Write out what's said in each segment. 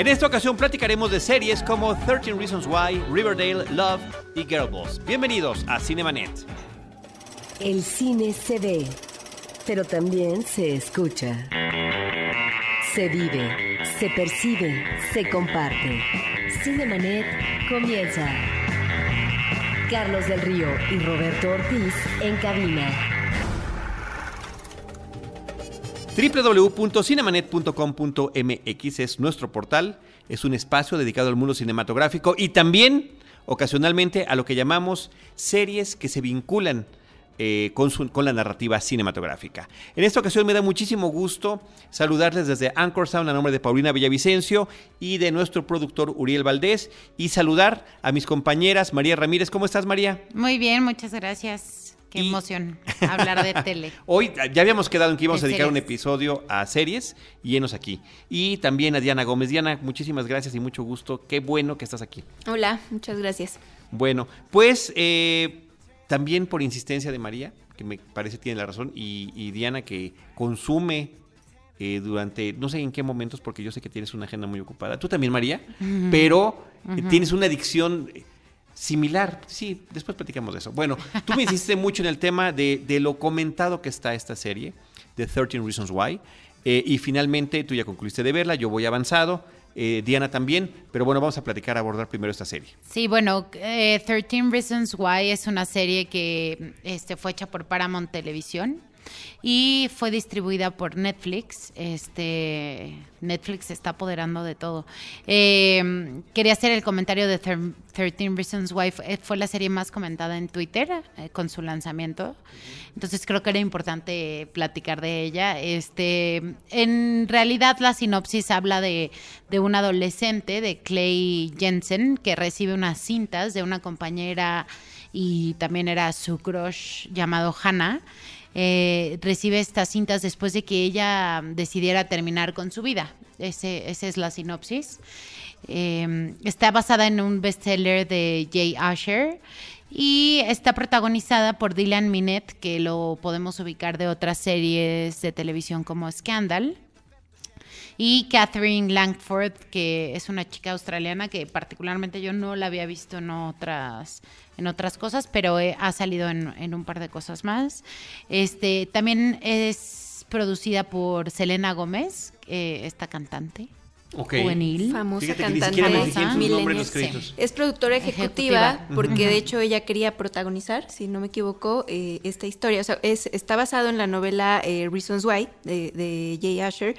En esta ocasión platicaremos de series como 13 Reasons Why, Riverdale, Love y Girl Boss. Bienvenidos a Cinemanet. El cine se ve, pero también se escucha. Se vive, se percibe, se comparte. Cinemanet comienza. Carlos del Río y Roberto Ortiz en cabina. www.cinemanet.com.mx es nuestro portal, es un espacio dedicado al mundo cinematográfico y también ocasionalmente a lo que llamamos series que se vinculan eh, con, con la narrativa cinematográfica. En esta ocasión me da muchísimo gusto saludarles desde Anchor Sound a nombre de Paulina Villavicencio y de nuestro productor Uriel Valdés y saludar a mis compañeras María Ramírez. ¿Cómo estás María? Muy bien, muchas gracias. Qué Y- emoción hablar de tele. Hoy ya habíamos quedado en que íbamos a De dedicar un episodio a series y llenos aquí. Y también a Diana Gómez. Diana, muchísimas gracias y mucho gusto. Qué bueno que estás aquí. Hola, muchas gracias. Bueno, pues eh, también por insistencia de María, que me parece tiene la razón, y, y Diana que consume eh, durante, no sé en qué momentos, porque yo sé que tienes una agenda muy ocupada. Tú también, María, pero tienes una adicción eh, similar. Sí, después platicamos de eso. Bueno, tú me insististe mucho en el tema de, de lo comentado que está esta serie, de 13 Reasons Why, eh, y finalmente tú ya concluiste de verla, yo voy avanzado. eh, Diana también, pero bueno, vamos a platicar, a abordar primero esta serie. Sí, bueno, eh, 13 Reasons Why es una serie que este, fue hecha por Paramount Televisión y fue distribuida por Netflix. Este, Netflix se está apoderando de todo. Eh, quería hacer el comentario de thir- 13 Reasons Why. Fue la serie más comentada en Twitter eh, con su lanzamiento. Entonces creo que era importante platicar de ella. Este, en realidad la sinopsis habla de, de un adolescente, de Clay Jensen, que recibe unas cintas de una compañera y también era su crush llamado Hannah. Eh, recibe estas cintas después de que ella decidiera terminar con su vida. Ese, esa es la sinopsis. Eh, está basada en un bestseller de Jay Asher y está protagonizada por Dylan Minette, que lo podemos ubicar de otras series de televisión como Scandal. Y Catherine Langford, que es una chica australiana que particularmente yo no la había visto en otras, en otras cosas, pero eh, ha salido en, en un par de cosas más. Este, también es producida por Selena Gómez, eh, esta cantante Ok. juvenil. Famosa Fíjate que ni cantante famosa. créditos. Es productora ejecutiva, Ejecutiva. porque de hecho ella quería protagonizar, si no me equivoco, eh, esta historia. O sea, es, está basado en la novela eh, Reasons Why de, de Jay Asher,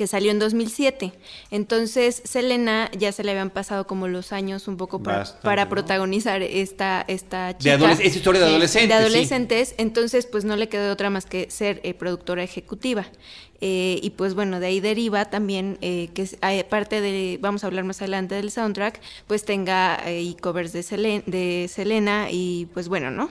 que salió en 2007. Entonces, Selena ya se le habían pasado como los años un poco para, Bastante, para ¿no? protagonizar esta, esta De chica. adoles- es historia de adolescentes, De sí. adolescentes, entonces pues no le quedó de otra más que ser eh, productora ejecutiva. Eh, y pues bueno, de ahí deriva también eh, que eh, parte de, vamos a hablar más adelante del soundtrack, pues tenga covers de, Selen- de Selena y pues bueno, ¿no?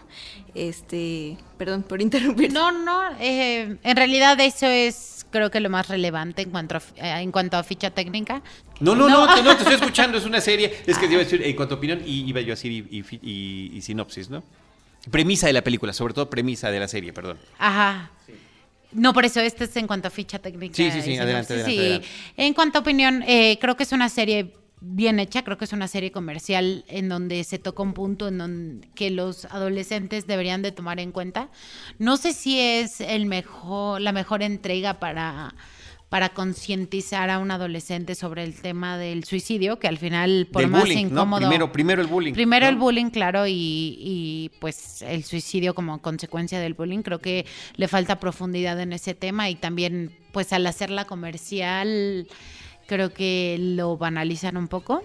Este, perdón por interrumpir. No, no, eh, en realidad eso es creo que lo más relevante en cuanto a, eh, en cuanto a ficha técnica. No, no, no, te, no, te estoy escuchando, es una serie. Es que te iba a decir, en cuanto a opinión, y iba yo a decir, y, y fi- y- y sinopsis, ¿no? Premisa de la película, sobre todo premisa de la serie, perdón. Ajá. No, por eso este es en cuanto a ficha técnica. Sí, sí, sí, adelante, adelante, Sí. adelante. En cuanto a opinión, eh, creo que es una serie bien hecha, creo que es una serie comercial en donde se toca un punto en donde que los adolescentes deberían de tomar en cuenta. No sé si es el mejor, la mejor entrega para para concientizar a un adolescente sobre el tema del suicidio, que al final, por Del más bullying, ¿no? incómodo... Primero, primero el bullying. Primero ¿no? el bullying, claro, y, y, pues el suicidio como consecuencia del bullying. Creo que le falta profundidad en ese tema y también, pues al hacerla comercial, creo que lo banalizan un poco.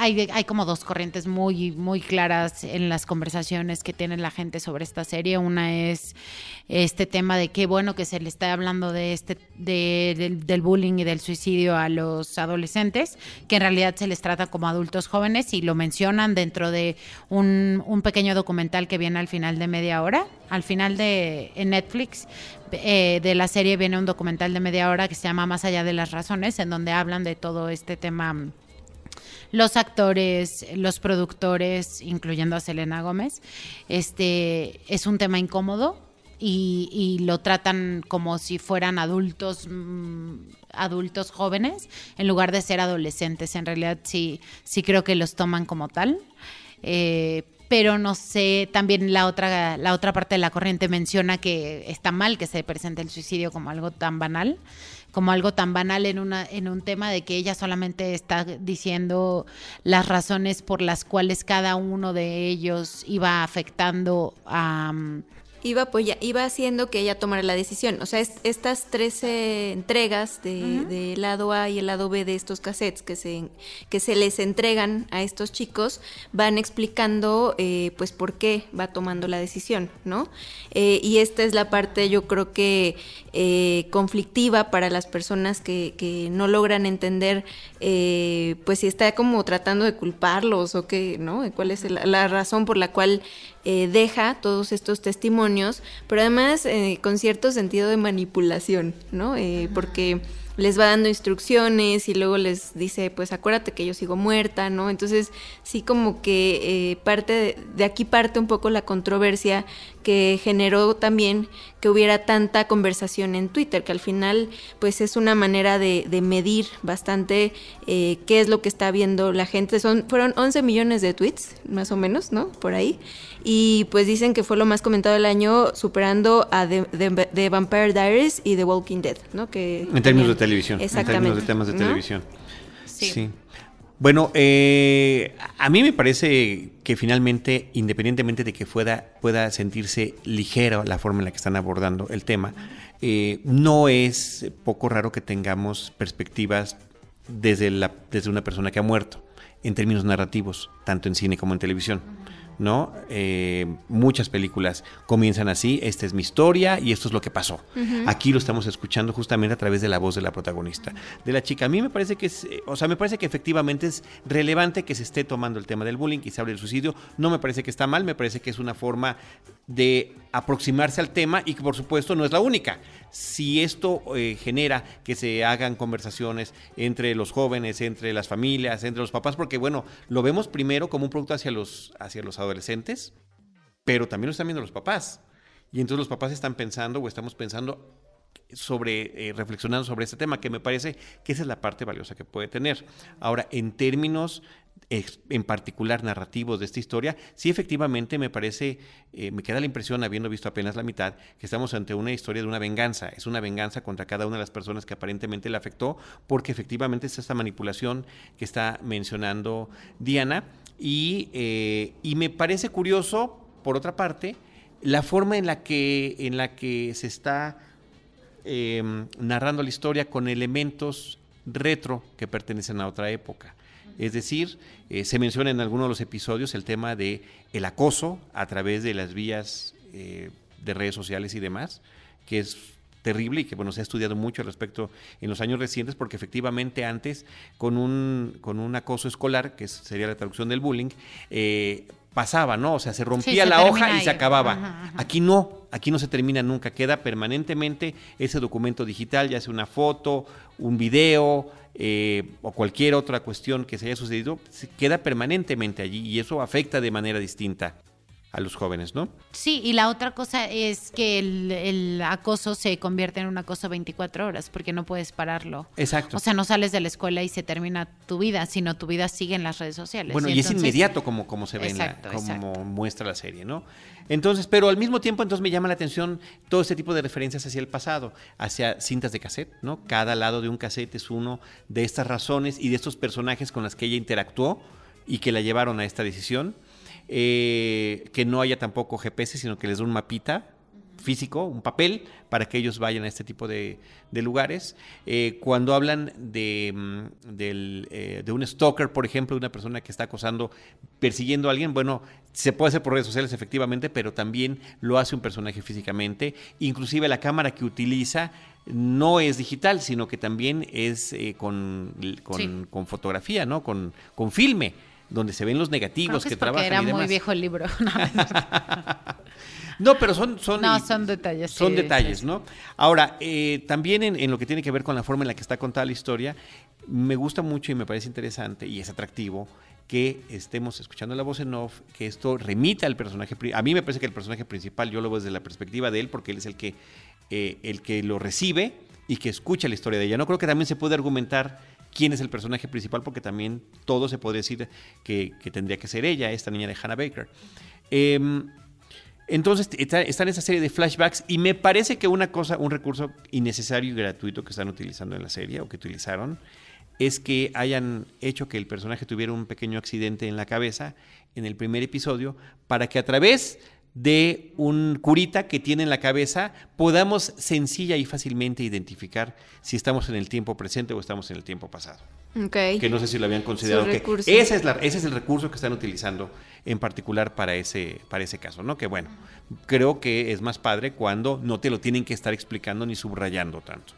Hay, hay como dos corrientes muy, muy claras en las conversaciones que tiene la gente sobre esta serie. Una es este tema de qué bueno que se le está hablando de este de- del, del bullying y del suicidio a los adolescentes, que en realidad se les trata como adultos jóvenes y lo mencionan dentro de un, un pequeño documental que viene al final de media hora. Al final de en Netflix eh, de la serie viene un documental de media hora que se llama Más allá de las razones, en donde hablan de todo este tema los actores, los productores, incluyendo a Selena Gómez. Este es un tema incómodo. y, y lo tratan como si fueran adultos mm, adultos jóvenes en lugar de ser adolescentes. En realidad sí, sí creo que los toman como tal. Eh, pero no sé, también la otra, la otra parte de la corriente menciona que está mal que se presente el suicidio como algo tan banal, como algo tan banal en, una, en un tema de que ella solamente está diciendo las razones por las cuales cada uno de ellos iba afectando a... iba, iba haciendo que ella tomara la decisión. O sea, estas 13 entregas del de, lado A y el lado B de estos cassettes que se, que se les entregan a estos chicos van explicando eh, pues por qué va tomando la decisión, ¿no? Eh, y esta es la parte yo creo que eh, conflictiva para las personas que, que no logran entender pues si está como tratando de culparlos o qué, ¿no? ¿Cuál es la razón por la cual eh, deja todos estos testimonios, pero además eh, con cierto sentido de manipulación, ¿no? Eh, porque les va dando instrucciones y luego les dice, pues acuérdate que yo sigo muerta, ¿no? Entonces, sí como que eh, parte de, aquí parte un poco la controversia que generó también que hubiera tanta conversación en Twitter, que al final pues es una manera de, medir bastante eh, qué es lo que está viendo la gente. Son, fueron 11 millones de tweets, más o menos, ¿no? Por ahí. Y pues dicen que fue lo más comentado del año, superando a The, Vampire Diaries y The Walking Dead, ¿no? Que en términos de televisión. Exactamente. En términos de temas de televisión. Sí. Bueno, eh, a mí me parece que finalmente, independientemente de que pueda, pueda sentirse ligera la forma en la que están abordando el tema, eh, no es poco raro que tengamos perspectivas desde, la, desde una persona que ha muerto, en términos narrativos, tanto en cine como en televisión. ¿No? Eh, muchas películas comienzan así, esta es mi historia y esto es lo que pasó. Aquí lo estamos escuchando justamente a través de la voz de la protagonista, de la chica. A mí me parece que es, eh, o sea, me parece que efectivamente es relevante que se esté tomando el tema del bullying y se hable del suicidio. No me parece que está mal, me parece que es una forma de aproximarse al tema y que por supuesto no es la única. Si esto eh, genera que se hagan conversaciones entre los jóvenes, entre las familias, entre los papás, porque bueno, lo vemos primero como un producto hacia los, hacia los adolescentes, pero también lo están viendo los papás. Y entonces los papás están pensando o estamos pensando sobre, eh, reflexionando sobre este tema, que me parece que esa es la parte valiosa que puede tener. Ahora, en términos en particular narrativos de esta historia, sí efectivamente me parece, eh, me queda la impresión, habiendo visto apenas la mitad, que estamos ante una historia de una venganza. Es una venganza contra cada una de las personas que aparentemente le afectó, porque efectivamente es esta manipulación que está mencionando Diana. Y, eh, y me parece curioso, por otra parte, la forma en la que, en la que se está em, narrando la historia con elementos retro que pertenecen a otra época. Es decir, eh, se menciona en algunos de los episodios el tema de el acoso a través de las vías eh, de redes sociales y demás, que es terrible y que bueno se ha estudiado mucho al respecto en los años recientes porque efectivamente antes con un con un acoso escolar que sería la traducción del bullying eh, pasaba, ¿no? O sea, se rompía la hoja y se acababa. Aquí no, aquí no se termina nunca, queda permanentemente ese documento digital, ya sea una foto, un video eh, o cualquier otra cuestión que se haya sucedido, se queda permanentemente allí y eso afecta de manera distinta a los jóvenes, ¿no? Sí, y la otra cosa es que el, acoso se convierte en un acoso 24 horas porque no puedes pararlo. Exacto. O sea, no sales de la escuela y se termina tu vida, sino tu vida sigue en las redes sociales. Bueno, y, es inmediato como, como se ve, en la, como muestra la serie, ¿no? Entonces, pero al mismo tiempo, entonces me llama la atención todo este tipo de referencias hacia el pasado, hacia cintas de cassette, ¿no? Cada lado de un cassette es uno de estas razones y de estos personajes con las que ella interactuó y que la llevaron a esta decisión eh, que no haya tampoco GPS, sino que les dé un mapita físico, un papel, para que ellos vayan a este tipo de, lugares. Eh, cuando hablan de, mm, eh, de un stalker, por ejemplo, de una persona que está acosando, persiguiendo a alguien, bueno, se puede hacer por redes sociales efectivamente, pero también lo hace un personaje físicamente. Inclusive la cámara que utiliza no es digital, sino que también es con, con, fotografía, ¿no? Con, con filme donde se ven los negativos que, trabajan. Era muy viejo el libro. No, pero son, son, no, son detalles. Son detalles, ¿no? Ahora, eh, también en, lo que tiene que ver con la forma en la que está contada la historia, me gusta mucho y me parece interesante y es atractivo que estemos escuchando la voz en off, que esto remita al personaje. A mí me parece que el personaje principal yo lo veo desde la perspectiva de él, porque él es el que, eh, el que lo recibe y que escucha la historia de ella. No creo que también se puede argumentar quién es el personaje principal, porque también todo se podría decir que, tendría que ser ella, esta niña de Hannah Baker. Em, entonces está, en esa serie de flashbacks y me parece que una cosa, un recurso innecesario y gratuito que están utilizando en la serie o que utilizaron es que hayan hecho que el personaje tuviera un pequeño accidente en la cabeza en el primer episodio para que a través de un curita que tiene en la cabeza podamos sencilla y fácilmente identificar si estamos en el tiempo presente o estamos en el tiempo pasado. Que no sé si lo habían considerado. Que ese, es la, ese es el recurso que están utilizando en particular para ese, para ese caso, ¿no? Que bueno, creo que es más padre cuando no te lo tienen que estar explicando ni subrayando tanto.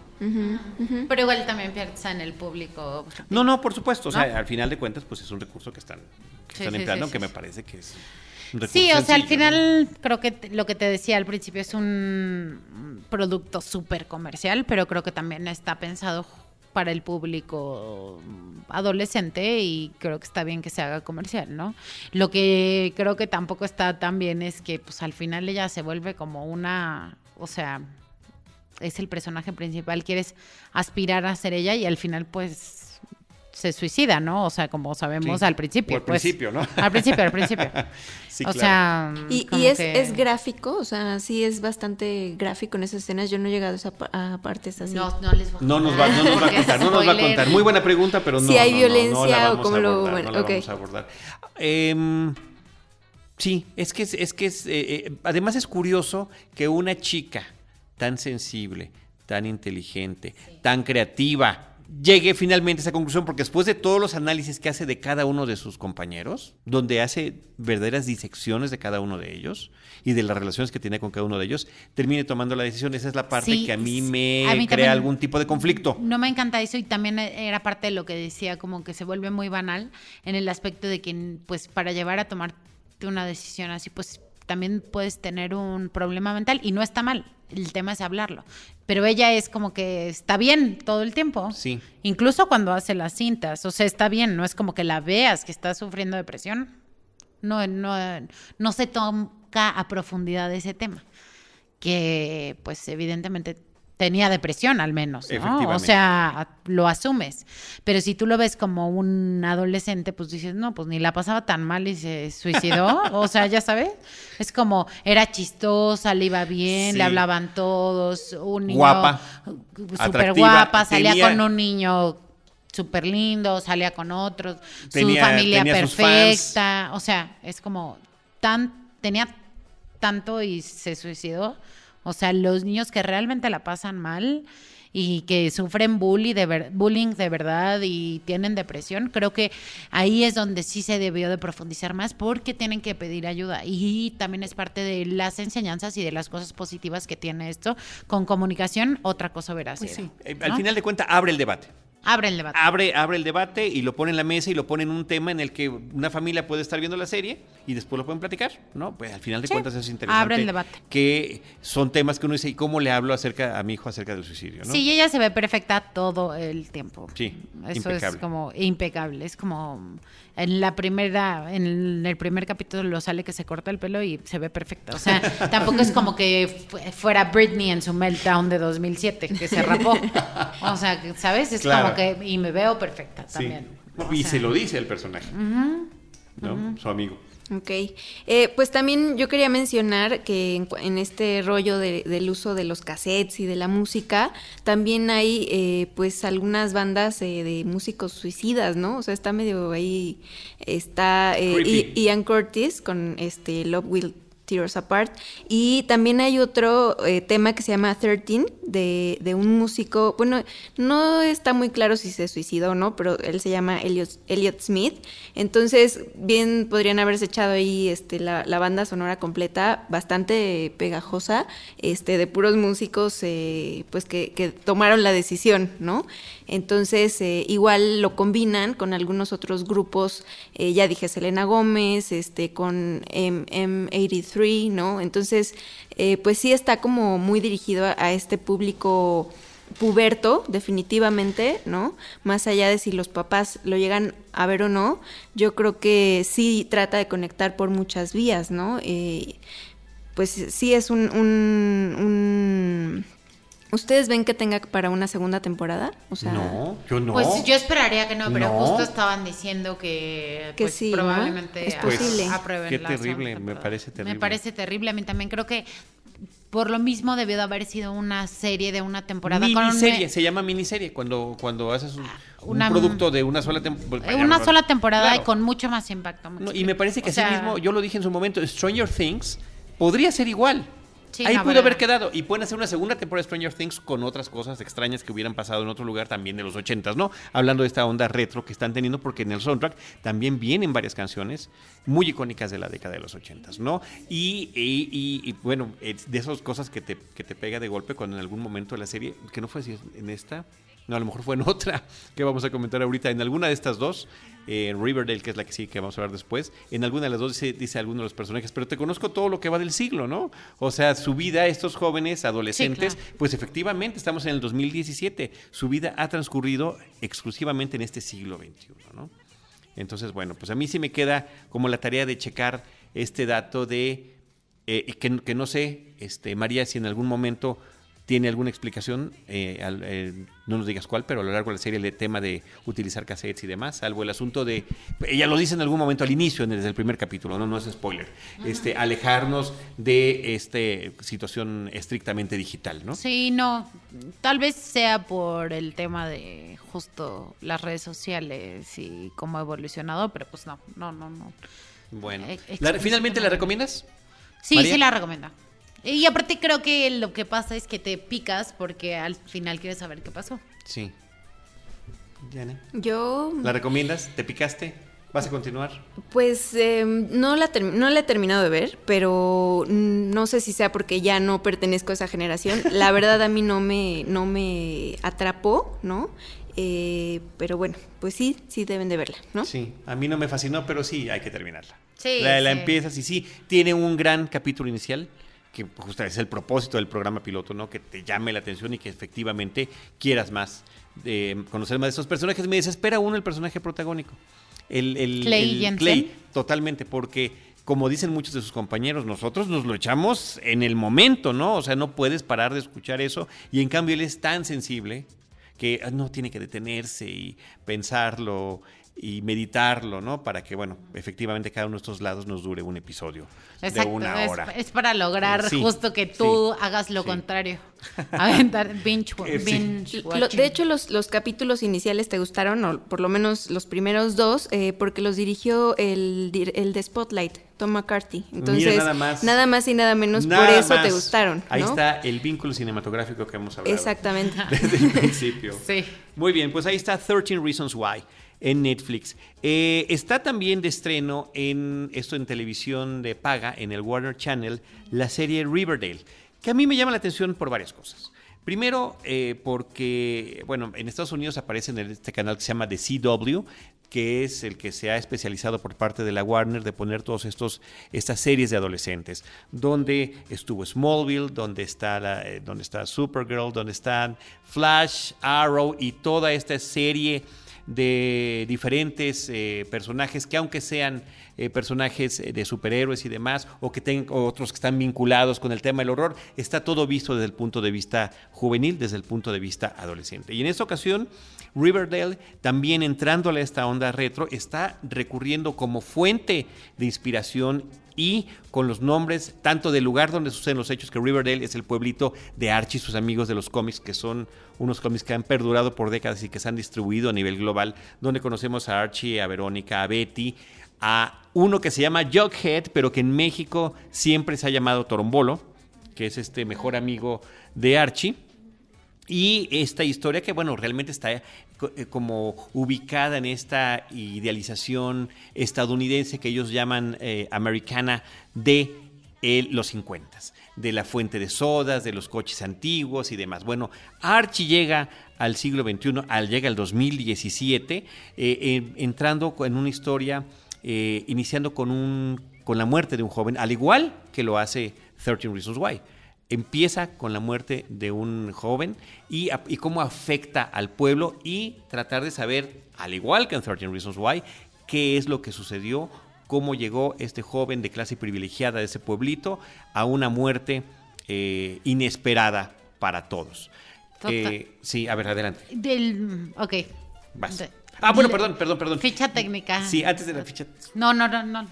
Pero igual también piensa en el público. No, no, por supuesto. O sea, al final de cuentas, pues es un recurso que están, que están empleando, que me parece que es. Sí, o sea, al final creo que lo que te decía al principio es un producto súper comercial, pero creo que también está pensado para el público adolescente y creo que está bien que se haga comercial, ¿no? Lo que creo que tampoco está tan bien es que pues al final ella se vuelve como una, o sea, es el personaje principal, quieres aspirar a ser ella y al final pues se suicida, ¿no? O sea, como sabemos al principio. al pues, principio, ¿no? Al principio, al principio. sí, o sea... Y, es, es, gráfico, o sea, sí es bastante gráfico en esas escenas. Yo no he llegado a, esa, partes así. No, no les voy a no nos va, no nos va a contar, no nos va a contar. Muy buena pregunta, pero no. Si hay violencia o cómo lo... Bueno, no vamos a abordar. Eh, sí, es que es, es que es... Eh, eh, además es curioso que una chica tan sensible, tan inteligente, tan creativa, llegue finalmente a esa conclusión, porque después de todos los análisis que hace de cada uno de sus compañeros, donde hace verdaderas disecciones de cada uno de ellos y de las relaciones que tiene con cada uno de ellos, termine tomando la decisión. Esa es la parte que a mí me crea algún tipo de conflicto. No me encanta eso y también era parte de lo que decía, como que se vuelve muy banal en el aspecto de que, pues, para llevar a tomarte una decisión así, pues también puedes tener un problema mental y no está mal. El tema es hablarlo. Pero ella es como que está bien todo el tiempo. Sí. Incluso cuando hace las cintas. O sea, está bien. No es como que la veas que está sufriendo depresión. No, no, no se toca a profundidad ese tema. Que, pues, evidentemente tenía depresión al menos, ¿no? O sea, lo asumes. Pero si tú lo ves como un adolescente, pues dices, no, pues ni la pasaba tan mal y se suicidó. o sea, ya sabes, es como, era chistosa, le iba bien, le hablaban todos, un niño guapa, súper guapa, salía con un niño súper lindo, salía con otros, su familia perfecta, o sea, es como tan, tenía tanto y se suicidó o sea, los niños que realmente la pasan mal y que sufren bullying de, bullying de verdad y tienen depresión, creo que ahí es donde sí se debió de profundizar más porque tienen que pedir ayuda y también es parte de las enseñanzas y de las cosas positivas que tiene esto con comunicación, otra cosa verás. Pues sí. Eh, al final de cuentas abre el debate. Abre el debate. Abre, abre el debate y lo pone en la mesa y lo pone en un tema en el que una familia puede estar viendo la serie y después lo pueden platicar, ¿no? Pues al final de cuentas es interesante. Abre el debate. Que son temas que uno dice, ¿y cómo le hablo acerca a mi hijo acerca del suicidio? ¿no? Sí, ella se ve perfecta todo el tiempo. Sí, Eso es como impecable. Es como en la primera, en el primer capítulo lo sale que se corta el pelo y se ve perfecta. O sea, tampoco es como que fuera Britney en su meltdown de 2007, que se rapó. O sea, ¿sabes? Es como que, y me veo perfecta también. y se lo dice el personaje, ¿no? Su amigo. Ok, eh, pues también yo quería mencionar que en, este rollo del uso de los cassettes y de la música, también hay eh, pues algunas bandas eh, de músicos suicidas, ¿no? O sea, está medio ahí, está Ian Curtis con este Love Will Tears Apart. Y también hay otro eh, tema que se llama 13 de, un músico, bueno, no está muy claro si se suicidó o no, pero él se llama Elliot, Smith. Entonces, bien podrían haberse echado ahí este, la, la banda sonora completa, bastante pegajosa, este, de puros músicos eh, pues que, tomaron la decisión, ¿no? Entonces, eh, igual lo combinan con algunos otros grupos, ya dije Selena Gómez, este, con M83 ¿no? Entonces, eh, pues sí está como muy dirigido a, este público puberto, definitivamente, ¿no? Más allá de si los papás lo llegan a ver o no, yo creo que sí trata de conectar por muchas vías, ¿no? Eh, pues sí es un, ¿Ustedes ven que tenga para una segunda temporada? O sea, no, yo no. Pues yo esperaría que no, pero No. justo estaban diciendo que, Que pues, sí, ¿no? probablemente Es a- posible. aprueben Qué terrible, me parece terrible. Me parece terrible, a mí también creo que por lo mismo debió de haber sido una serie de una temporada con un- miniserie, se llama miniserie cuando, cuando haces un, un Una- producto de una sola temporada. una sola temporada y Claro. con mucho más impacto. No, y me parece que O sea, así mismo, yo lo dije en su momento, Stranger Things podría ser igual. Sí, Ahí no, pudo haber quedado. Y pueden hacer una segunda temporada de Stranger Things con otras cosas extrañas que hubieran pasado en otro lugar también de los ochentas, ¿no? Hablando de esta onda retro que están teniendo, porque en el soundtrack también vienen varias canciones muy icónicas de la década de los ochentas, ¿no? Y, y- y- y, bueno, es de esas cosas que te, que te pega de golpe cuando en algún momento de la serie, que no fue así en esta, no, a lo mejor fue en otra que vamos a comentar ahorita, en alguna de estas dos, eh, Riverdale, que es la que sí que vamos a hablar después, en alguna de las dos dice, dice alguno de los personajes, pero te conozco todo lo que va del siglo, ¿no? O sea, su vida, estos jóvenes, adolescentes, claro. pues efectivamente estamos en el 2017, su vida ha transcurrido exclusivamente en este siglo XXI, ¿no? Entonces, bueno, pues a mí sí me queda como la tarea de checar este dato de eh, que, que no sé, este, María, si en algún momento tiene alguna explicación, eh, al- eh, no nos digas cuál, pero a lo largo de la serie el tema de utilizar cassettes y demás, salvo el asunto de, ella lo dice en algún momento al inicio, en el- desde el primer capítulo, no, no es spoiler, este, alejarnos de esta situación estrictamente digital, ¿no? Sí, no, tal vez sea por el tema de justo las redes sociales y cómo ha evolucionado, pero pues no, no, no, no. Bueno, Eh, ¿La- explícitamente. ¿finalmente la recomiendas? Sí, María? sí la recomiendo. Y aparte creo que lo que pasa es que te picas porque al final quieres saber qué pasó. Sí. Diana, yo ¿la recomiendas? ¿Te picaste? ¿Vas a continuar? Pues eh, no, la no la he terminado de ver, pero no sé si sea porque ya no pertenezco a esa generación. La verdad a mí no me, no me atrapó, ¿no? Eh, pero bueno, pues sí, sí deben de verla, ¿no? Sí, a mí no me fascinó, pero sí hay que terminarla. Sí, La, la sí. empiezas y sí, tiene un gran capítulo inicial, que justo es el propósito del programa piloto, ¿no? Que te llame la atención y que efectivamente quieras más, de conocer más de estos personajes. Me desespera uno el personaje protagónico. El, el- Clay el. Clay, totalmente, porque como dicen muchos de sus compañeros, nosotros nos lo echamos en el momento, ¿no? O sea, no puedes parar de escuchar eso y en cambio él es tan sensible que ah, no tiene que detenerse y pensarlo y meditarlo, ¿no? Para que, bueno, efectivamente cada uno de estos lados nos dure un episodio de una es- hora. Es, para lograr Eh, sí, justo que tú sí, hagas lo sí. contrario. Aventar binge, Eh, binge Lo- de hecho, los, los capítulos iniciales te gustaron, o por lo menos los primeros dos, eh, porque los dirigió el, el de Spotlight, Tom McCarthy. Entonces, nada más. nada más y nada menos por eso te gustaron. Ahí ¿no? está el vínculo cinematográfico que hemos hablado. Exactamente. Desde el principio. Sí. Muy bien, pues ahí está 13 Reasons Why en Netflix. Eh, está también de estreno en esto en televisión de paga, en el Warner Channel, la serie Riverdale, que a mí me llama la atención por varias cosas. Primero, eh, porque, bueno, en Estados Unidos aparece en este canal que se llama The CW, que es el que se ha especializado por parte de la Warner de poner todos estos estas series de adolescentes, donde estuvo Smallville, donde está la, eh, donde está Supergirl, donde están Flash, Arrow y toda esta serie de diferentes eh, personajes que aunque sean eh, personajes eh, de superhéroes y demás, o que tengan otros que están vinculados con el tema del horror, está todo visto desde el punto de vista juvenil, desde el punto de vista adolescente. Y en esta ocasión, Riverdale, también entrándole a esta onda retro, está recurriendo como fuente de inspiración y con los nombres tanto del lugar donde suceden los hechos, que Riverdale es el pueblito de Archie y sus amigos de los cómics, que son unos cómics que han perdurado por décadas y que se han distribuido a nivel global, donde conocemos a Archie, a Verónica, a Betty, a uno que se llama Jughead, pero que en México siempre se ha llamado Torombolo, que es este mejor amigo de Archie. Y esta historia que, bueno, realmente está eh, eh, como ubicada en esta idealización estadounidense que ellos llaman eh, americana de los 50, de la fuente de sodas, de los coches antiguos y demás. Bueno, Archie llega al siglo XXI, al, llega al 2017, eh, entrando en una historia, iniciando con, un, con la muerte de un joven, al igual que lo hace 13 Reasons Why empieza con la muerte de un joven y, y, cómo afecta al pueblo y tratar de saber, al igual que en 13 Reasons Why, qué es lo que sucedió, cómo llegó este joven de clase privilegiada de ese pueblito a una muerte eh, inesperada para todos. Eh, sí, a ver, adelante. Del, ok. Vas. ah, bueno, perdón, perdón, perdón. Ficha técnica. Sí, antes de la ficha. No, no, no, no.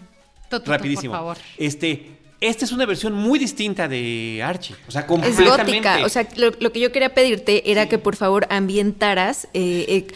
Tú, tú, Rapidísimo. por favor. Este, esta es una versión muy distinta de Archie. O sea, completamente. Es gótica. O sea, lo, lo que yo quería pedirte era que por favor ambientaras. Eh, eh,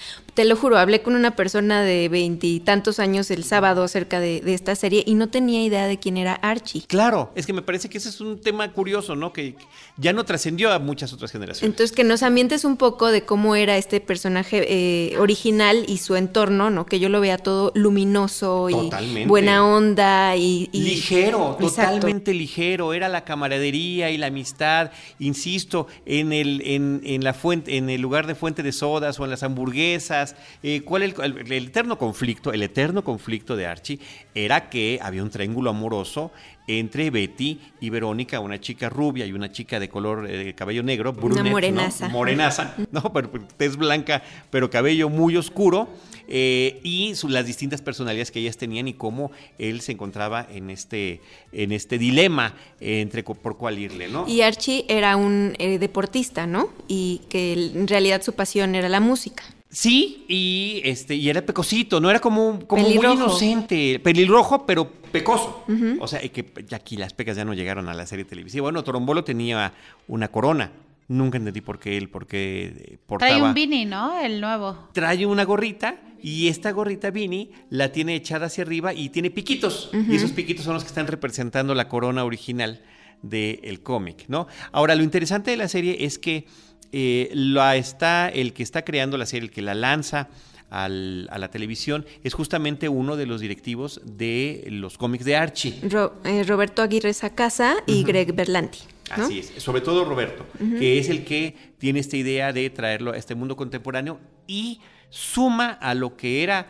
te lo juro, hablé con una persona de veintitantos años el sábado acerca de, de, esta serie y no tenía idea de quién era Archie. Claro, es que me parece que ese es un tema curioso, ¿no? Que ya no trascendió a muchas otras generaciones. Entonces, que nos ambientes un poco de cómo era este personaje eh, original y su entorno, ¿no? Que yo lo vea todo luminoso y buena onda y... y ligero, totalmente ligero. Era la camaradería y la amistad, insisto, en el, en, en la fuente, en el lugar de fuente de sodas o en las hamburguesas eh, ¿Cuál el, el, el, eterno conflicto? El eterno conflicto de Archie era que había un triángulo amoroso entre Betty y Verónica, una chica rubia y una chica de color de eh, cabello negro, brunette, una morenaza. ¿no? Morenaza, no, pero tez blanca, pero cabello muy oscuro. Eh, y su, las distintas personalidades que ellas tenían y cómo él se encontraba en este, en este dilema entre por cuál irle, ¿no? Y Archie era un eh, deportista, ¿no? Y que en realidad su pasión era la música. Sí, y este, y era pecosito, no era como, como muy inocente, pelirrojo, pero pecoso. Uh -huh. O sea, que ya aquí las pecas ya no llegaron a la serie televisiva. Bueno, Torombolo tenía una corona. Nunca entendí por qué él, por qué portaba. Trae un Vini, ¿no? El nuevo. Trae una gorrita y esta gorrita Vini la tiene echada hacia arriba y tiene piquitos. Uh -huh. Y esos piquitos son los que están representando la corona original del cómic, ¿no? Ahora, lo interesante de la serie es que eh, la está, el que está creando la serie, el que la lanza al, a la televisión, es justamente uno de los directivos de los cómics de Archie. Ro, eh, Roberto Aguirre Sacasa y uh -huh. Greg Berlanti. ¿no? Así es, sobre todo Roberto, uh -huh. que es el que tiene esta idea de traerlo a este mundo contemporáneo y suma a lo que era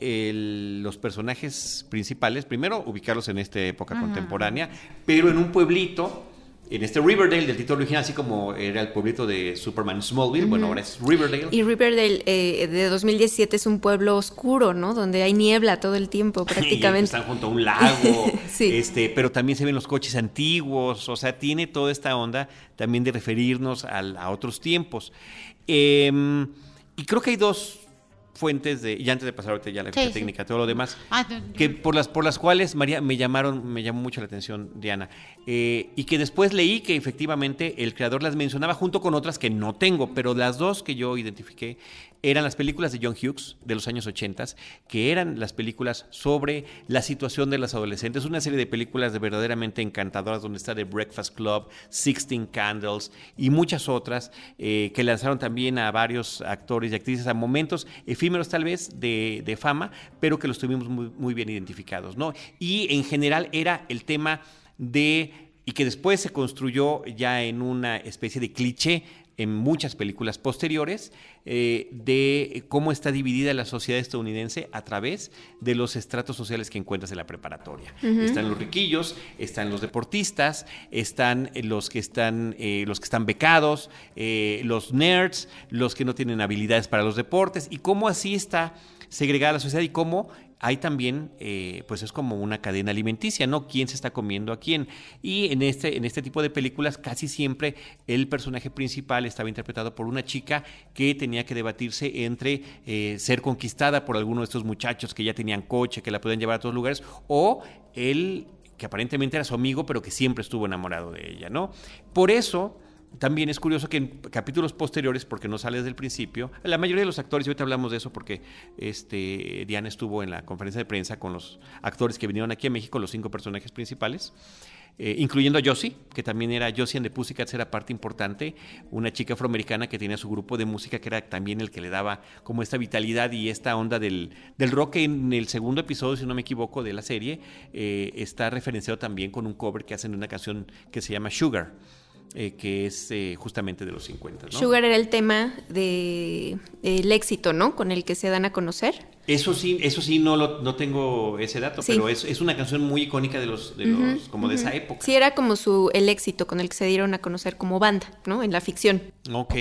el, los personajes principales, primero ubicarlos en esta época uh -huh. contemporánea, pero en un pueblito en este Riverdale del título original, así como era el pueblito de Superman Smallville, uh -huh. bueno, ahora es Riverdale. Y Riverdale eh, de 2017 es un pueblo oscuro, ¿no? Donde hay niebla todo el tiempo, prácticamente. están junto a un lago, sí. este, pero también se ven los coches antiguos, o sea, tiene toda esta onda también de referirnos a, a otros tiempos. Eh, y creo que hay dos fuentes de y antes de pasar ahorita ya la sí, técnica sí. todo lo demás ah, que por las por las cuales María me llamaron me llamó mucho la atención Diana eh, y que después leí que efectivamente el creador las mencionaba junto con otras que no tengo pero las dos que yo identifiqué eran las películas de John Hughes de los años 80 que eran las películas sobre la situación de las adolescentes una serie de películas de verdaderamente encantadoras donde está The Breakfast Club Sixteen Candles y muchas otras eh, que lanzaron también a varios actores y actrices a momentos efímeros tal vez de, de fama, pero que los tuvimos muy, muy, bien identificados, ¿no? Y en general era el tema de, y que después se construyó ya en una especie de cliché en muchas películas posteriores eh, de cómo está dividida la sociedad estadounidense a través de los estratos sociales que encuentras en la preparatoria. Uh -huh. Están los riquillos, están los deportistas, están los que están, eh, los que están becados, eh, los nerds, los que no tienen habilidades para los deportes y cómo así está segregada la sociedad y cómo hay también, eh, pues es como una cadena alimenticia, ¿no? ¿Quién se está comiendo a quién? Y en este, en este tipo de películas casi siempre el personaje principal estaba interpretado por una chica que tenía que debatirse entre eh, ser conquistada por alguno de estos muchachos que ya tenían coche, que la podían llevar a todos lugares, o él que aparentemente era su amigo, pero que siempre estuvo enamorado de ella, ¿no? Por eso también es curioso que en capítulos posteriores, porque no sale desde el principio, la mayoría de los actores, y ahorita hablamos de eso porque este, Diana estuvo en la conferencia de prensa con los actores que vinieron aquí a México, los cinco personajes principales, eh, incluyendo a Josie, que también era Josie and the Pussycats, era parte importante, una chica afroamericana que tenía su grupo de música, que era también el que le daba como esta vitalidad y esta onda del, del rock, que en el segundo episodio, si no me equivoco, de la serie, eh, está referenciado también con un cover que hacen de una canción que se llama Sugar eh, que es eh, justamente de los 50. ¿no? Sugar era el tema de el éxito, ¿no? Con el que se dan a conocer. Eso sí, eso sí no lo, no tengo ese dato, Sí. pero es, es una canción muy icónica de los, de los como de esa época. Sí, era como su el éxito con el que se dieron a conocer como banda, ¿no? En la ficción. Ok.